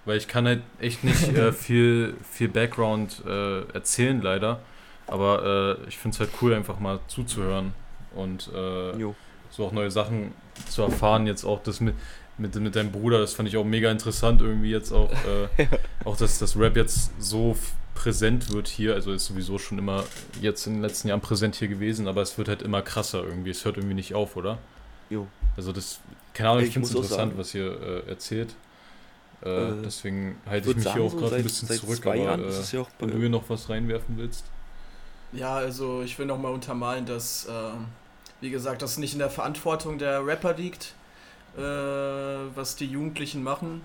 weil ich kann halt echt nicht äh, viel, viel Background äh, erzählen, leider. Aber äh, ich finde es halt cool, einfach mal zuzuhören und äh, so auch neue Sachen zu erfahren. Jetzt auch das mit, mit, mit deinem Bruder, das fand ich auch mega interessant irgendwie jetzt auch. Äh, auch, dass das Rap jetzt so präsent wird hier. Also ist sowieso schon immer jetzt in den letzten Jahren präsent hier gewesen, aber es wird halt immer krasser irgendwie. Es hört irgendwie nicht auf, oder? Jo. Also das, keine Ahnung, ich, Ich finde es auch interessant, was ihr äh, erzählt. Äh, Äh, deswegen halte ich mich hier sagen, auch so gerade ein seit- bisschen seit zurück, zwei aber Jahren äh, ja auch wenn du hier noch was reinwerfen willst. Ja, also ich will nochmal untermalen, dass, ähm, wie gesagt, das nicht in der Verantwortung der Rapper liegt, äh, was die Jugendlichen machen,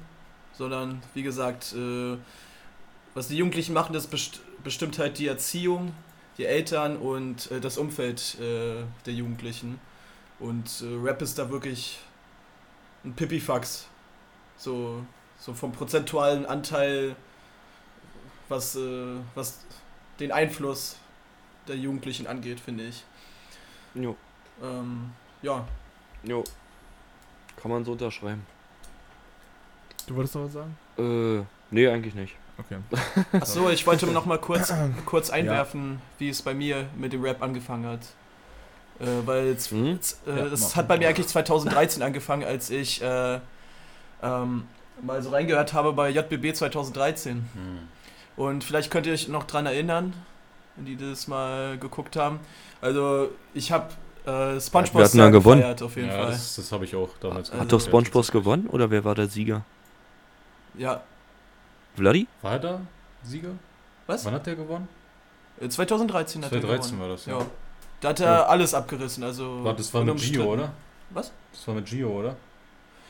sondern wie gesagt, äh, was die Jugendlichen machen, das best bestimmt halt die Erziehung, die Eltern und äh, das Umfeld äh, der Jugendlichen. Und äh, Rap ist da wirklich ein Pipifax. So, so vom prozentualen Anteil, was, äh, was den Einfluss der Jugendlichen angeht, finde ich. Jo. Ähm, ja, Jo. Kann man so unterschreiben. du wolltest noch was sagen? Äh, nee, eigentlich nicht. Okay. Achso, ich wollte noch mal kurz, kurz einwerfen, wie es bei mir mit dem Rap angefangen hat. Äh, weil es, Hm? äh, Ja, hat bei mir eigentlich 2013 angefangen, als ich äh, ähm, mal so reingehört habe bei JBB 2013. Hm. Und vielleicht könnt ihr euch noch dran erinnern, wenn die das mal geguckt haben. Also ich habe äh, SpongeBob Wir hatten da sehr gewonnen. gefeiert, auf jeden Ja, Fall. das, das habe ich auch damals Also- Hat doch SpongeBob gewonnen oder wer war der Sieger? Ja, Vladi? War er da Sieger? Was? Wann hat der gewonnen? äh, 2013 hat er 2013 gewonnen. war das, Ja. ja. Da hat er Ja. alles abgerissen, also War, das war mit Gio, oder? Was? Das war mit Gio, oder?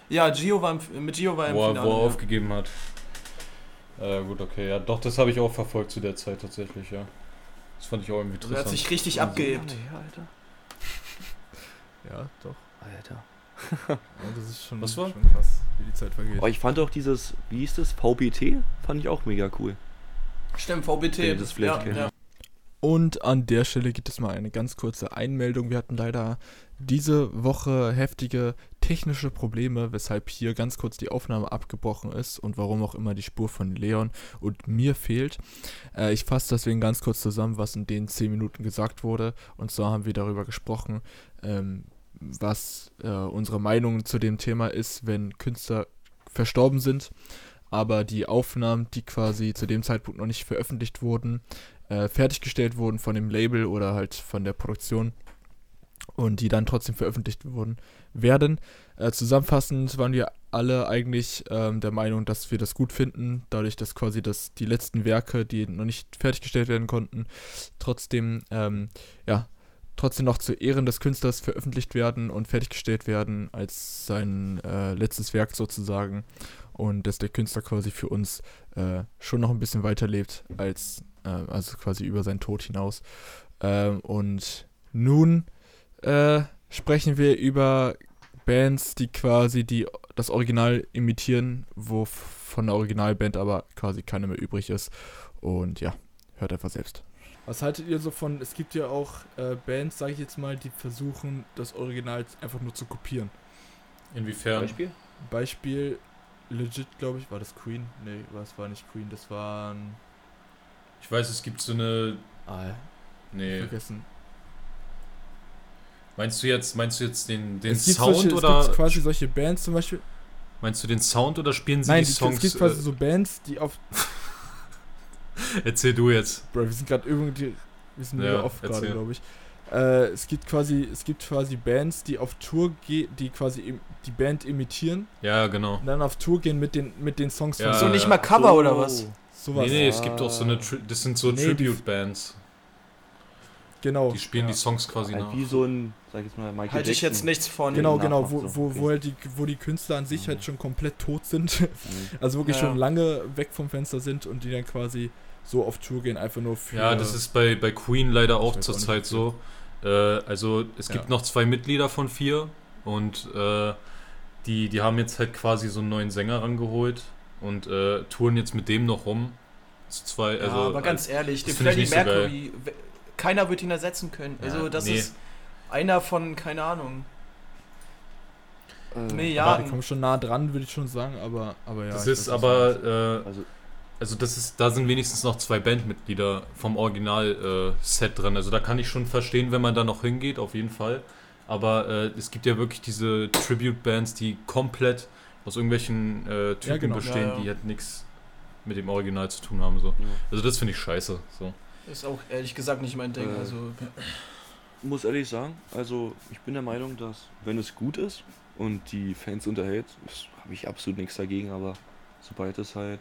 Ja, Gio war im, mit Gio war er im Wo er, Finale. wo er ja. aufgegeben hat. Äh, gut, okay, ja, doch, das habe ich auch verfolgt zu der Zeit tatsächlich, ja. Das fand ich auch irgendwie Also er hat interessant. sich richtig So abgehebt. Alter. Ja, doch. Alter. Ja, das ist schon, Was war? schon krass, wie die Zeit vergeht. Aber ich fand auch dieses, wie hieß das, VBT? Fand ich auch mega cool. Stimmt, VBT. Wenn ihr das vielleicht ja, kennt. ja. Und an der Stelle gibt es mal eine ganz kurze Einmeldung. Wir hatten leider diese Woche heftige technische Probleme, weshalb hier ganz kurz die Aufnahme abgebrochen ist und warum auch immer die Spur von Leon und mir fehlt. Äh, ich fasse deswegen ganz kurz zusammen, was in den 10 Minuten gesagt wurde. Und zwar haben wir darüber gesprochen, ähm, was äh, unsere Meinung zu dem Thema ist, wenn Künstler verstorben sind, aber die Aufnahmen, die quasi zu dem Zeitpunkt noch nicht veröffentlicht wurden, äh, fertiggestellt wurden von dem Label oder halt von der Produktion und die dann trotzdem veröffentlicht wurden, werden. Äh, zusammenfassend waren wir alle eigentlich ähm, der Meinung, dass wir das gut finden, dadurch, dass quasi das, die letzten Werke, die noch nicht fertiggestellt werden konnten, trotzdem, ähm, ja, trotzdem noch zu Ehren des Künstlers veröffentlicht werden und fertiggestellt werden als sein äh, letztes Werk sozusagen und dass der Künstler quasi für uns äh, schon noch ein bisschen weiterlebt als äh, also quasi über seinen Tod hinaus. Ähm, und nun äh, sprechen wir über Bands, die quasi die das Original imitieren, wo von der Originalband aber quasi keine mehr übrig ist. Und ja, hört einfach selbst. Was haltet ihr so von, es gibt ja auch äh, Bands, sage ich jetzt mal, die versuchen, das Original einfach nur zu kopieren. Inwiefern? Beispiel? Beispiel, legit, glaube ich, war das Queen? Nee, das war nicht Queen, das waren... Ich weiß, es gibt so eine. Ah, Nee. vergessen. Meinst du jetzt, meinst du jetzt den, den es Sound solche, oder Es gibt quasi solche Bands zum Beispiel. meinst du den Sound oder spielen sie Nein, die es Songs? gibt quasi äh, so Bands, die auf. Erzähl du jetzt. Bro, wir sind gerade irgendwie. Wir sind Ja, mega off gerade, glaube ich. Äh, es gibt quasi, es gibt quasi Bands, die auf Tour gehen, die quasi im, die Band imitieren Ja, genau. und dann auf Tour gehen mit den, mit den Songs Ja, So ja. nicht mal Cover oder was? Sowas. Nee, nee, es gibt auch so eine. Tri das sind so Nee, Tribute-Bands. Genau. Die spielen ja. die Songs quasi Halt nach. wie so ein, sag ich jetzt mal, Michael Halte ich jetzt nichts von. Genau, genau, wo, so. wo, Okay. wo, halt die, wo die Künstler an sich Mhm. halt schon komplett tot sind. Mhm. Also wirklich Ja. schon lange weg vom Fenster sind und die dann quasi so auf Tour gehen, einfach nur für. Ja, das ist bei, bei Queen leider auch zurzeit so. Äh, also es gibt Ja. noch zwei Mitglieder von vier und äh, die, die haben jetzt halt quasi so einen neuen Sänger rangeholt und äh, touren jetzt mit dem noch rum. Zwei, Ja, also, aber ganz ehrlich, ich Freddie so. Mercury, we- keiner wird ihn ersetzen können. Ja, also das nee. ist einer von, keine Ahnung, Äh, Ja, die Milliarden. kommen schon nah dran, würde ich schon sagen, aber, aber ja. das ist weiß, aber, äh, Also, also das ist, da sind wenigstens noch zwei Bandmitglieder vom Original-Set drin. Also da kann ich schon verstehen, wenn man da noch hingeht, auf jeden Fall. Aber äh, es gibt ja wirklich diese Tribute-Bands, die komplett aus irgendwelchen äh, Typen genau. bestehen, Ja, ja. die halt nichts mit dem Original zu tun haben. So. ja. Also das finde ich scheiße. So. Ist auch ehrlich gesagt nicht mein Ding. Äh, Also muss ehrlich sagen, also ich bin der Meinung, dass wenn es gut ist und die Fans unterhält, habe ich absolut nichts dagegen, aber sobald es halt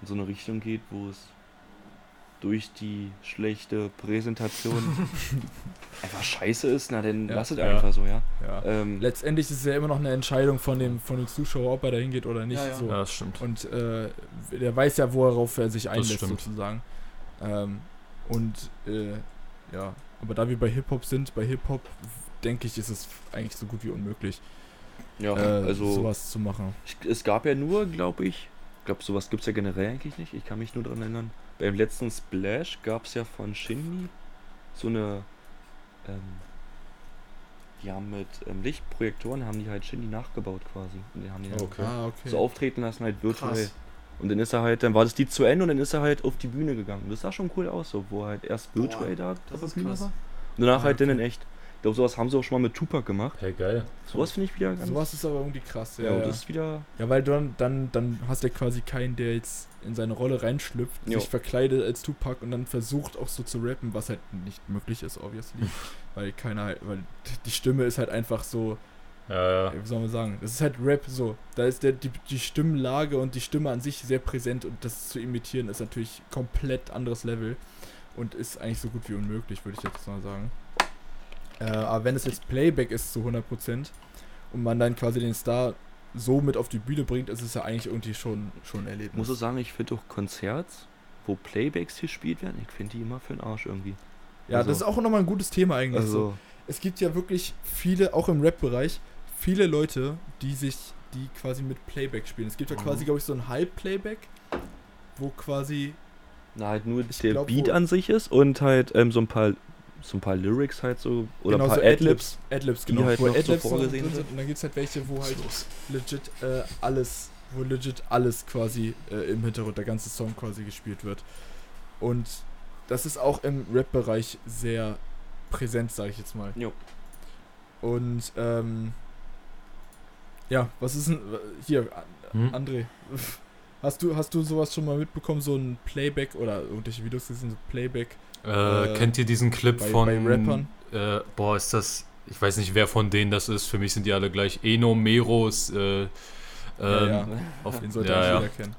in so eine Richtung geht, wo es durch die schlechte Präsentation einfach scheiße ist, na dann Ja. lass es Ja. einfach so, ja. Ja. Ähm, Letztendlich ist es ja immer noch eine Entscheidung von dem, von dem Zuschauer, ob er da hingeht oder nicht. Ja, ja. So. Ja, das stimmt. Und äh, der weiß ja, worauf er sich einlässt, stimmt. sozusagen. Ähm, und äh, ja, aber da wir bei Hip-Hop sind, bei Hip-Hop denke ich, ist es eigentlich so gut wie unmöglich, ja, äh, also sowas zu machen. ich, es gab ja nur, glaube ich, ich glaube sowas gibt es ja generell eigentlich nicht, ich kann mich nur daran erinnern, beim letzten Splash gab es ja von Shindy so eine, ähm, die haben mit ähm, Lichtprojektoren, haben die halt Shindy nachgebaut quasi. Und die haben die Okay. Ah, okay. so auftreten lassen, halt virtuell. krass. Und dann ist er halt, dann war das Lied zu Ende und dann ist er halt auf die Bühne gegangen. Das sah schon cool aus, so, wo er halt erst virtuell da das auf der ist Bühne war. Und danach halt dann in echt. Ich glaube, sowas haben sie auch schon mal mit Tupac gemacht. Hey, geil. Sowas finde ich wieder ganz. Sowas ist aber irgendwie krass, ja. ja, das ist wieder. ja weil dann, dann, dann hast du ja quasi keinen, der jetzt in seine Rolle reinschlüpft, Jo. sich verkleidet als Tupac und dann versucht auch so zu rappen, was halt nicht möglich ist, obviously. weil keiner halt, weil die Stimme ist halt einfach so, Ja, ja. wie soll man sagen, das ist halt Rap so. Da ist der, die, die Stimmlage und die Stimme an sich sehr präsent und das zu imitieren ist natürlich komplett anderes Level und ist eigentlich so gut wie unmöglich, würde ich jetzt mal sagen. Äh, aber wenn es jetzt Playback ist zu 100% und man dann quasi den Star so mit auf die Bühne bringt, ist es ja eigentlich irgendwie schon, schon Ich Erlebnis. muss auch sagen, ich finde auch Konzerts, wo Playbacks gespielt werden, ich finde die immer für den Arsch irgendwie. ja, also- das ist auch nochmal ein gutes Thema eigentlich. so. Also, es gibt ja wirklich viele, auch im Rap-Bereich, viele Leute, die sich, die quasi mit Playback spielen. Es gibt ja Mhm. quasi, glaube ich, so ein Halb-Playback, wo quasi, na, halt nur der glaub, Beat an sich ist und halt ähm, so ein paar so ein paar Lyrics halt so oder genau ein paar so Adlibs. Adlibs, genau, halt wo noch so Adlibs noch vorgesehen sind. Und dann gibt es halt welche, wo halt legit äh, alles, wo legit alles quasi äh, im Hintergrund, der ganze Song quasi gespielt wird. Und das ist auch im Rap-Bereich sehr präsent, sage ich jetzt mal. Jo. Und, ähm, ja, was ist denn, hier, Hm? André, hast du, hast du sowas schon mal mitbekommen, so ein Playback oder irgendwelche Videos gesehen, so Playback Äh, Äh, kennt ihr diesen Clip bei- von. bei Rappern? Äh, boah, ist das. Ich weiß nicht, wer von denen das ist. Für mich sind die alle gleich. Eno, Meros, äh, ähm, ja. Auf, Den sollte ja, ja. jeder kennen.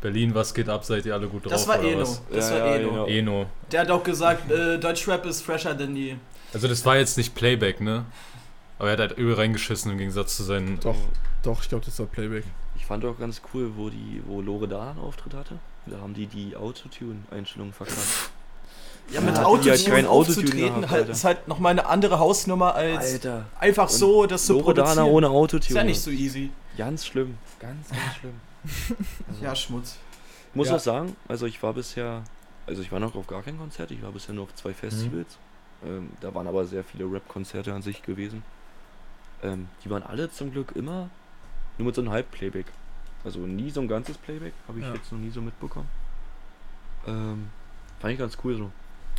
Berlin, was geht ab? Seid ihr alle gut drauf? Das war oder Eno. was? Das Ja, war ja, Eno. genau. Eno. Der hat auch gesagt, äh, Deutschrap ist fresher denn je. Also, das war jetzt nicht Playback, ne? Aber er hat halt übel reingeschissen im Gegensatz zu seinen. Doch, doch, ich glaube, das war Playback. Ich fand auch ganz cool, wo die, wo Loredana einen Auftritt hatte. Da haben die die Autotune-Einstellungen verkackt. Ja, Ja, mit die hat Autotune kein Autotune aufzutreten, gehabt, halt, ist halt nochmal eine andere Hausnummer als Alter. einfach so das zu Loredana produzieren. ohne Autotune. ist ja nicht so easy. Ganz schlimm. Ganz, ganz schlimm. Also, Ja, Schmutz. Ich muss Ja. auch sagen, also ich war bisher, also ich war noch auf gar kein Konzert, ich war bisher nur auf zwei Festivals. Ähm, da waren aber sehr viele Rap-Konzerte an sich gewesen. Ähm, die waren alle zum Glück immer nur mit so einem Halb-Playback. Also nie so ein ganzes Playback, habe ich Ja. jetzt noch nie so mitbekommen. Ähm, fand ich ganz cool so.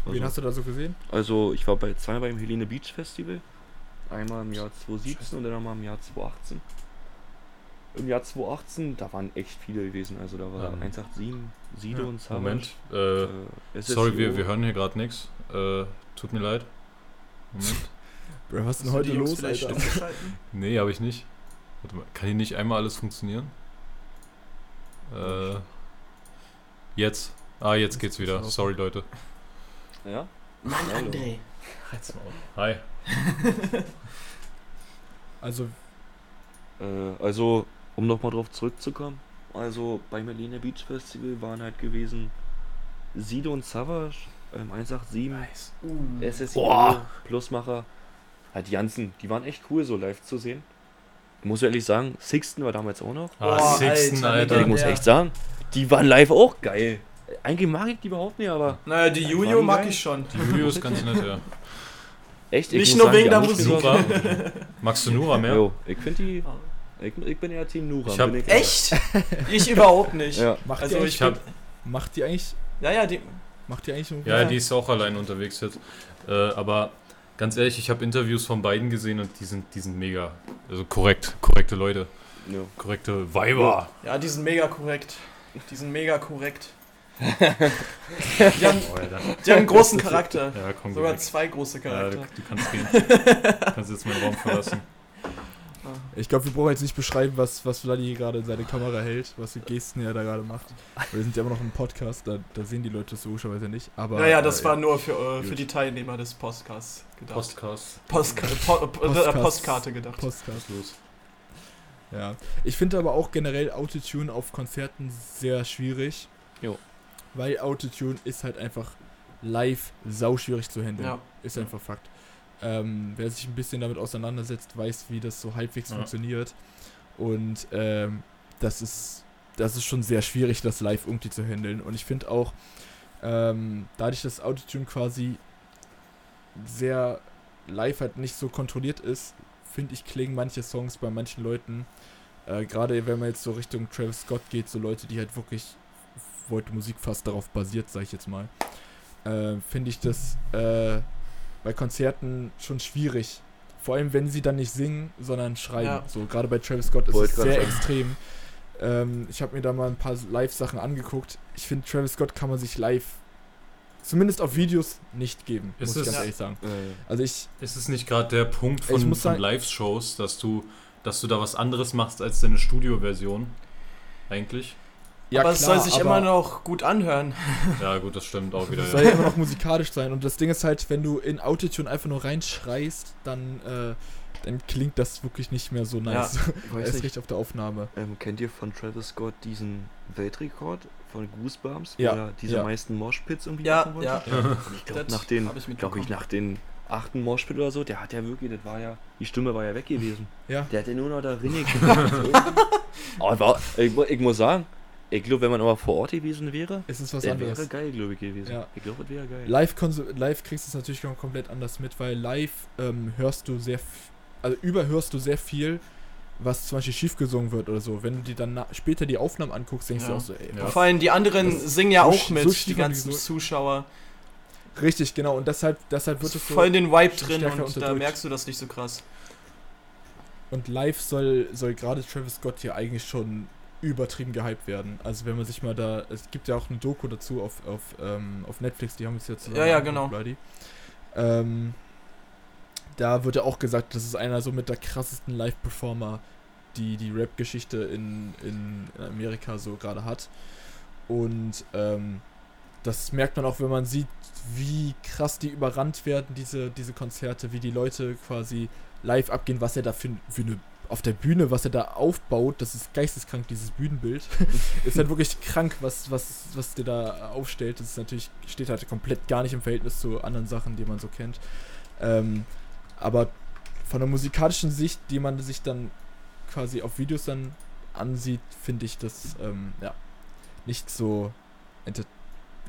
Wen Also, hast du da so gesehen? also ich war bei zweimal beim Helene Beach Festival. Einmal im Jahr 2017 und dann nochmal im Jahr 2018. Im Jahr 2018, da waren echt viele gewesen. Also da war Ähm. 187, Sido Ja, und Savage. Moment. Äh, Äh, sorry, wir, wir hören hier gerade nichts. Äh, tut mir leid. Moment. Bro, was ist denn heute die los, Alter? Nee, habe ich nicht. Warte mal, kann hier nicht einmal alles funktionieren? Äh, jetzt. Ah, jetzt geht's wieder. Sorry, Leute. Ja? Mann, Hallo. André. Hi. Also, Äh, also, um nochmal drauf zurückzukommen. Also beim Helene Beach Festival waren halt gewesen Sido und Savage, ähm, 187, Nice. SSI Boah. Plusmacher. Halt die ganzen, die waren echt cool, so live zu sehen. Ich muss ehrlich sagen, Sixten war damals auch noch. Ah, Boah, Sixten, Alter, ich Alter. muss ja. echt sagen, die waren live auch geil. Eigentlich mag ich die überhaupt nicht, aber Naja, die Juju mag geil? ich schon. Die Julius ist ganz nett, ja. echt, ich Nicht nur sagen, wegen der Musik. Nura. Magst du Nura mehr? Jo, ich finde die. Ich, ich bin eher Team Nura. Ich hab- bin Echt? Ich überhaupt nicht. Ja. Macht, Also die ich eigentlich, Ich hab, macht die eigentlich, Ja, ja, die. macht die eigentlich irgendwie ja, die ist auch allein unterwegs jetzt. Äh, aber ganz ehrlich, ich habe Interviews von beiden gesehen und die sind, die sind mega. Also korrekt, korrekte Leute. Ja. Korrekte Weiber. Ja, die sind mega korrekt. Die sind mega korrekt. Die haben, Oh, die haben einen großen Charakter. Ja, komm, Sogar zwei große Ja, Charakter. du, du kannst gehen. Du kannst jetzt meinen Raum verlassen. Ich glaube, wir brauchen jetzt nicht beschreiben, was, was Vladi gerade in seine Kamera hält, was für Gesten er da gerade macht. Wir sind ja immer noch im Podcast, da, da sehen die Leute das logischerweise nicht. Aber, Naja, das äh, war nur für, äh, für die Teilnehmer des Podcasts gedacht. Postcast. Postka po po Postcast. Postkarte gedacht. Podcast. Los. Ja. Ich finde aber auch generell Autotune auf Konzerten sehr schwierig. Jo. Weil Autotune ist halt einfach live sau schwierig zu handeln. Ja. Ist einfach Fakt. Ähm, wer sich ein bisschen damit auseinandersetzt, weiß, wie das so halbwegs Ja. funktioniert. Und ähm, das ist das ist schon sehr schwierig, das live irgendwie zu handeln. Und ich finde auch, ähm, dadurch, dass Autotune quasi sehr live halt nicht so kontrolliert ist, finde ich, klingen manche Songs bei manchen Leuten, äh, gerade wenn man jetzt so Richtung Travis Scott geht, so Leute, die halt wirklich, wo halt Musik fast darauf basiert, sag ich jetzt mal, äh, finde ich das äh, bei Konzerten schon schwierig. Vor allem, wenn sie dann nicht singen, sondern schreiben. Ja. So, gerade bei Travis Scott ist es sehr extrem. Ähm, ich habe mir da mal ein paar Live-Sachen angeguckt. Ich finde, Travis Scott kann man sich live, zumindest auf Videos, nicht geben, Ist muss ich es- ganz Ja. ehrlich sagen. Äh, Also ich, Ist es nicht gerade der Punkt Ich von, von Live-Shows, dass du, dass du da was anderes machst als deine Studioversion? Eigentlich? Ja aber es klar, soll sich aber immer noch gut anhören. Ja, gut, das stimmt auch wieder. Es soll ja immer noch musikalisch sein. Und das Ding ist halt, wenn du in Autotune einfach nur reinschreist, dann, äh, dann klingt das wirklich nicht mehr so nice. ich weiß Erst nicht, recht auf der Aufnahme. ähm, kennt ihr von Travis Scott diesen Weltrekord von Goosebumps, Ja, wo er diese ja. meisten Moshpits irgendwie Ja, machen wollte? ja. Ich glaube, nach den, ich glaube ich, nach den achten Moshpit oder so, der hat ja wirklich, das war ja, die Stimme war ja weg gewesen. Ja. Der hat ja nur noch da drin Aber ich, ich muss sagen, ich glaube, wenn man aber vor Ort gewesen wäre, Es ist was der anderes. wäre geil, glaube ich, gewesen. Ja. Ich glaube, das wäre geil. Live, live kriegst du es natürlich komplett anders mit, weil live ähm, hörst du sehr, f- also überhörst du sehr viel, was zum Beispiel schief gesungen wird oder so. Wenn du dir dann später die Aufnahmen anguckst, denkst du Ja. auch so, ey, Ja. was? Vor allem die anderen singen ja so auch mit, so die ganzen so- Zuschauer. Richtig, genau. Und deshalb, deshalb wird es so. voll den Vibe drin und da merkst du das nicht so krass. Und live soll, soll gerade Travis Scott hier eigentlich schon übertrieben gehypt werden. Also wenn man sich mal da, es gibt ja auch eine Doku dazu auf, auf, ähm, auf Netflix, die haben es jetzt Ja, ja, genau. Ähm, da wird ja auch gesagt, das ist einer so mit der krassesten Live-Performer, die die Rap-Geschichte in, in Amerika so gerade hat. Und ähm, das merkt man auch, wenn man sieht, wie krass die überrannt werden, diese, diese Konzerte, wie die Leute quasi live abgehen, was er da für, für eine auf der Bühne, was er da aufbaut, das ist geisteskrank, dieses Bühnenbild. ist halt wirklich krank, was, was, was der da aufstellt. Das ist natürlich, steht halt komplett gar nicht im Verhältnis zu anderen Sachen, die man so kennt. Ähm, aber von der musikalischen Sicht, die man sich dann quasi auf Videos dann ansieht, finde ich das ähm, ja nicht so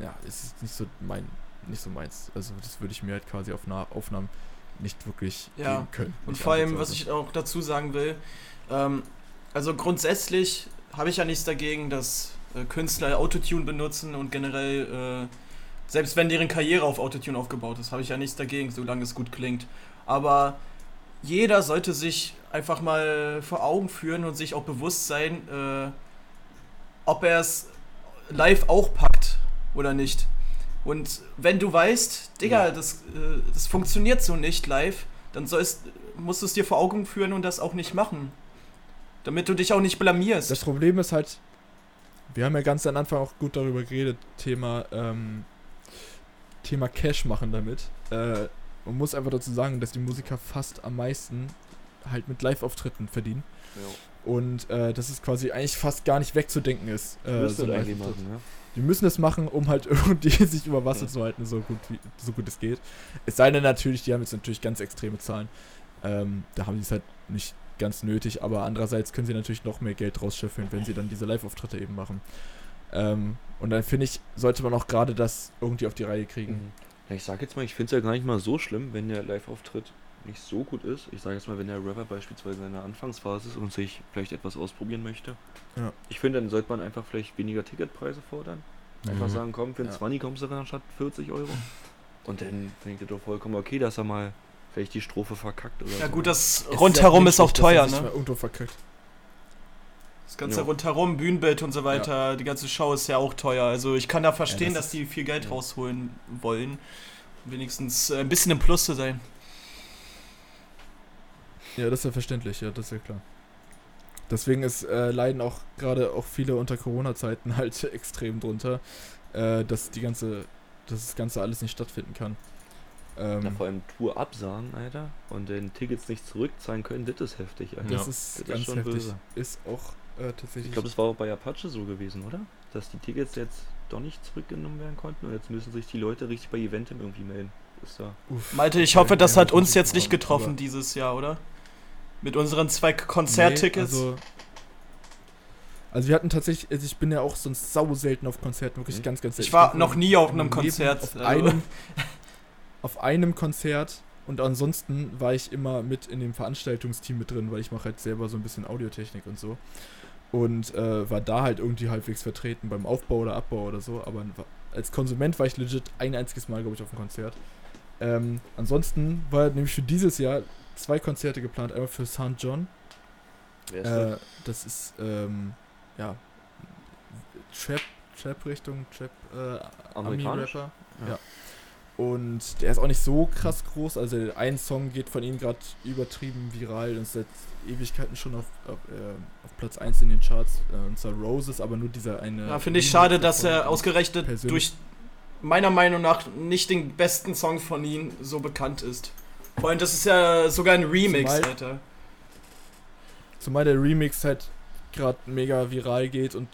ja, es ist nicht so mein nicht so meins. Also das würde ich mir halt quasi auf Na Aufnahmen nicht wirklich Ja, geben können. Und vor allem, was ich auch dazu sagen will, ähm, also grundsätzlich habe ich ja nichts dagegen, dass äh, Künstler Autotune benutzen und generell, äh, selbst wenn deren Karriere auf Autotune aufgebaut ist, habe ich ja nichts dagegen, solange es gut klingt. Aber jeder sollte sich einfach mal vor Augen führen und sich auch bewusst sein, äh, ob er es live auch packt oder nicht. Und wenn du weißt, Digga, das, äh, das funktioniert so nicht live, dann sollst, musst du es dir vor Augen führen und das auch nicht machen. Damit du dich auch nicht blamierst. Das Problem ist halt, wir haben ja ganz am Anfang auch gut darüber geredet, Thema, ähm, Thema Cash machen damit. Äh, man muss einfach dazu sagen, dass die Musiker fast am meisten halt mit Live-Auftritten verdienen. Und äh, dass es quasi eigentlich fast gar nicht wegzudenken ist. Äh, Müsste so eigentlich machen, ne? Die müssen es machen, um halt irgendwie sich über Wasser Ja. zu halten, so gut, wie, so gut es geht. Es sei denn natürlich, die haben jetzt natürlich ganz extreme Zahlen. Ähm, da haben sie es halt nicht ganz nötig, aber andererseits können sie natürlich noch mehr Geld rausscheffeln, wenn sie dann diese Live-Auftritte eben machen. Ähm, und dann finde ich, sollte man auch gerade das irgendwie auf die Reihe kriegen. Mhm. Ja, ich sag jetzt mal, ich finde es ja gar nicht mal so schlimm, wenn der Live-Auftritt nicht so gut ist. Ich sage jetzt mal, wenn der Rapper beispielsweise in der Anfangsphase ist und sich vielleicht etwas ausprobieren möchte. Ja. Ich finde, dann sollte man einfach vielleicht weniger Ticketpreise fordern. Einfach Mhm. sagen, komm, für ein Ja. 20 kommst du ran statt 40 Euro. Und dann ich das doch vollkommen okay, dass er mal vielleicht die Strophe verkackt oder Ja so. gut, das Es rundherum ja ist auch menschlich, dass er teuer, sich ne? Irgendwo verkackt. Das ganze Ja. rundherum, Bühnenbild und so weiter, die ganze Show ist ja auch teuer. Also ich kann da verstehen, das dass die viel Geld ja. rausholen wollen. Wenigstens äh, ein bisschen im Plus zu sein. Ja, das ist ja verständlich, ja, das ist ja klar. Deswegen ist, äh, leiden auch gerade auch viele unter Corona-Zeiten halt extrem drunter, äh, dass die ganze, dass das Ganze alles nicht stattfinden kann. Ähm, Na, vor allem Tour absagen, Alter, und dann Tickets nicht zurückzahlen können, das ist heftig, Alter. das Ja, ist das ist ganz schon heftig. böse. Ist auch äh, tatsächlich. Ich glaube, das war auch bei Apache so gewesen, oder? Dass die Tickets jetzt doch nicht zurückgenommen werden konnten und jetzt müssen sich die Leute richtig bei Eventim irgendwie melden. Ist da. uff, Malte, ich hoffe, das hat uns jetzt ich nicht getroffen dieses Jahr, oder? Mit unseren zwei Nee, Konzerttickets. also, also wir hatten tatsächlich, also ich bin ja auch sonst sau selten auf Konzerten, wirklich Mhm. ganz, ganz selten. ich war noch nie auf in einem Leben Konzert. Auf also- einem, auf einem Konzert und ansonsten war ich immer mit in dem Veranstaltungsteam mit drin, weil ich mache halt selber so ein bisschen Audiotechnik und so. Und äh, war da halt irgendwie halbwegs vertreten beim Aufbau oder Abbau oder so. Aber als Konsument war ich legit ein einziges Mal, glaube ich, auf dem Konzert. Ähm, ansonsten war nämlich für dieses Jahr zwei Konzerte geplant. Einmal für St. John. Wer ist das? Äh, das ist, ähm, ja, Trap, Trap-Richtung, Trap, äh? Ami-Rapper. Ja. Ja. Und der ist auch nicht so krass groß. Also ein Song geht von ihm gerade übertrieben viral und ist seit Ewigkeiten schon auf, auf, äh, auf Platz 1 in den Charts. Äh, und zwar Roses, aber nur dieser eine. Ja, finde ich schade, dass er ausgerechnet persönlich- durch meiner Meinung nach nicht den besten Song von ihm so bekannt ist. Vor allem, das ist ja sogar ein Remix, Zumal- Alter. Zumal der Remix halt gerade mega viral geht und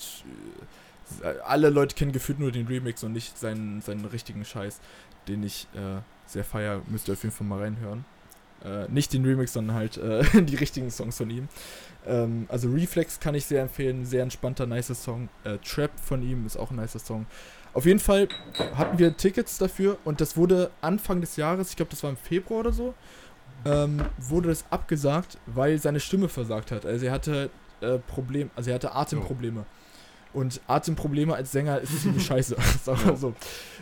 äh, alle Leute kennen gefühlt nur den Remix und nicht seinen, seinen richtigen Scheiß, den ich äh, sehr feier. Müsst ihr auf jeden Fall mal reinhören. Äh, nicht den Remix, sondern halt äh, die richtigen Songs von ihm. Ähm, also Reflex kann ich sehr empfehlen, sehr entspannter, nicer Song. Äh, Trap von ihm ist auch ein nicer Song. Auf jeden Fall hatten wir Tickets dafür und das wurde Anfang des Jahres, ich glaube das war im Februar oder so, ähm, wurde das abgesagt, weil seine Stimme versagt hat. Also er hatte äh, Problem, also er hatte Atemprobleme. Und Atemprobleme als Sänger ist ziemlich scheiße, sagen wir so,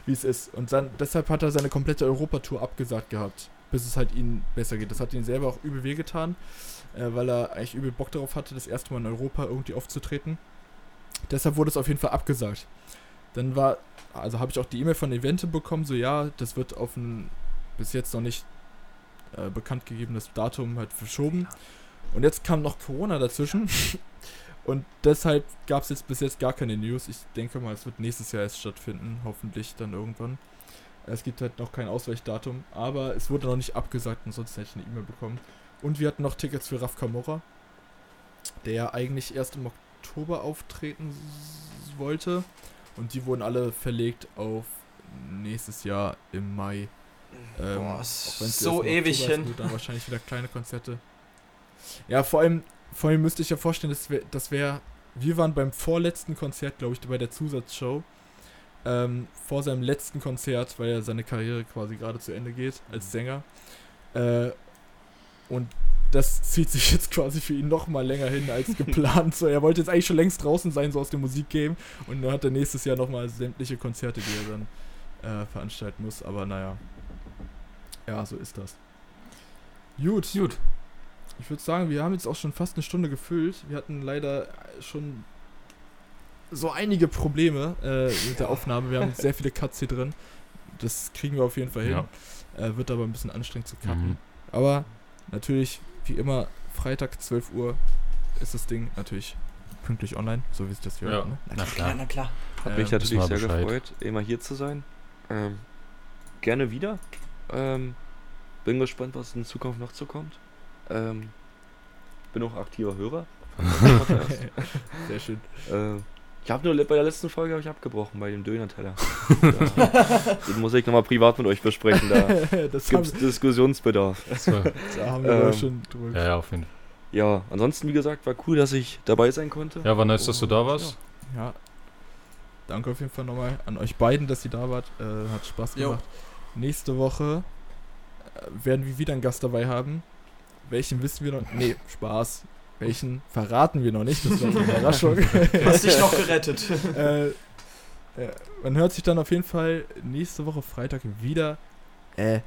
wie es ist. Und dann, deshalb hat er seine komplette Europatour abgesagt gehabt, bis es halt ihm besser geht. Das hat ihn selber auch übel wehgetan, äh, weil er eigentlich übel Bock darauf hatte, das erste Mal in Europa irgendwie aufzutreten. Deshalb wurde es auf jeden Fall abgesagt. Dann war, also habe ich auch die E-Mail von Evente bekommen, so ja, das wird auf ein bis jetzt noch nicht äh, bekannt gegebenes Datum halt verschoben. Und jetzt kam noch Corona dazwischen. Und deshalb gab es jetzt bis jetzt gar keine News. Ich denke mal, es wird nächstes Jahr erst stattfinden, hoffentlich dann irgendwann. Es gibt halt noch kein Ausweichdatum, aber es wurde noch nicht abgesagt, ansonsten hätte ich eine E-Mail bekommen. Und wir hatten noch Tickets für Raf Kamora, der eigentlich erst im Oktober auftreten wollte. Und die wurden alle verlegt auf nächstes Jahr im Mai. Ähm, Boah, so ewig hin. wird Dann wahrscheinlich wieder kleine Konzerte. Ja, vor allem, vor allem müsste ich ja vorstellen, das wäre, das wär, wir waren beim vorletzten Konzert, glaube ich, bei der Zusatzshow. Ähm, vor seinem letzten Konzert, weil er seine Karriere quasi gerade zu Ende geht als Sänger. Äh, und das zieht sich jetzt quasi für ihn noch mal länger hin als geplant. So, er wollte jetzt eigentlich schon längst draußen sein, so aus dem Musikgame. Und dann hat er nächstes Jahr noch mal sämtliche Konzerte, die er dann äh, veranstalten muss. Aber naja. Ja, so ist das. Gut. Gut. Ich würde sagen, wir haben jetzt auch schon fast eine Stunde gefüllt. Wir hatten leider schon so einige Probleme äh, mit der Aufnahme. Wir haben sehr viele Cuts hier drin. Das kriegen wir auf jeden Fall hin. Ja. Äh, wird aber ein bisschen anstrengend zu cutten. Mhm. Aber natürlich, wie immer, Freitag 12 Uhr ist das Ding natürlich pünktlich online, so wie sich das Ja. gehört. Ne? Na klar. na klar. Hat Ähm, mich natürlich wissen wir sehr Bescheid. gefreut, immer hier zu sein. Ähm, gerne wieder. Ähm, bin gespannt, was in Zukunft noch zukommt. Ähm, bin auch aktiver Hörer. Sehr schön. äh, ich habe nur bei der letzten Folge ich abgebrochen bei dem Döner-Teller. Da- Den muss ich nochmal privat mit euch besprechen. Da das gibt es Diskussionsbedarf. So. da haben wir Ähm, schon drüber Ja, ja, auf jeden Fall. Ja, ansonsten, wie gesagt, war cool, dass ich dabei sein konnte. Ja, war nice, dass du da warst. Ja. Danke auf jeden Fall nochmal an euch beiden, dass ihr da wart. Äh, hat Spaß Jo. gemacht. Nächste Woche äh, werden wir wieder einen Gast dabei haben. Welchen wissen wir noch? Nee, Spaß. Welchen verraten wir noch nicht. Das wäre eine Überraschung. Du hast dich noch gerettet. äh, äh, man hört sich dann auf jeden Fall nächste Woche Freitag wieder äh,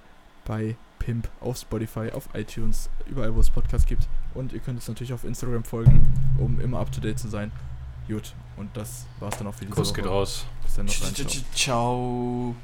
bei Pimp auf Spotify, auf iTunes, überall, wo es Podcasts gibt. Und ihr könnt uns natürlich auf Instagram folgen, um immer up to date zu sein. Gut, und das war's dann auch für diese Kuss Woche. geht raus. Bis dann noch rein. Ciao.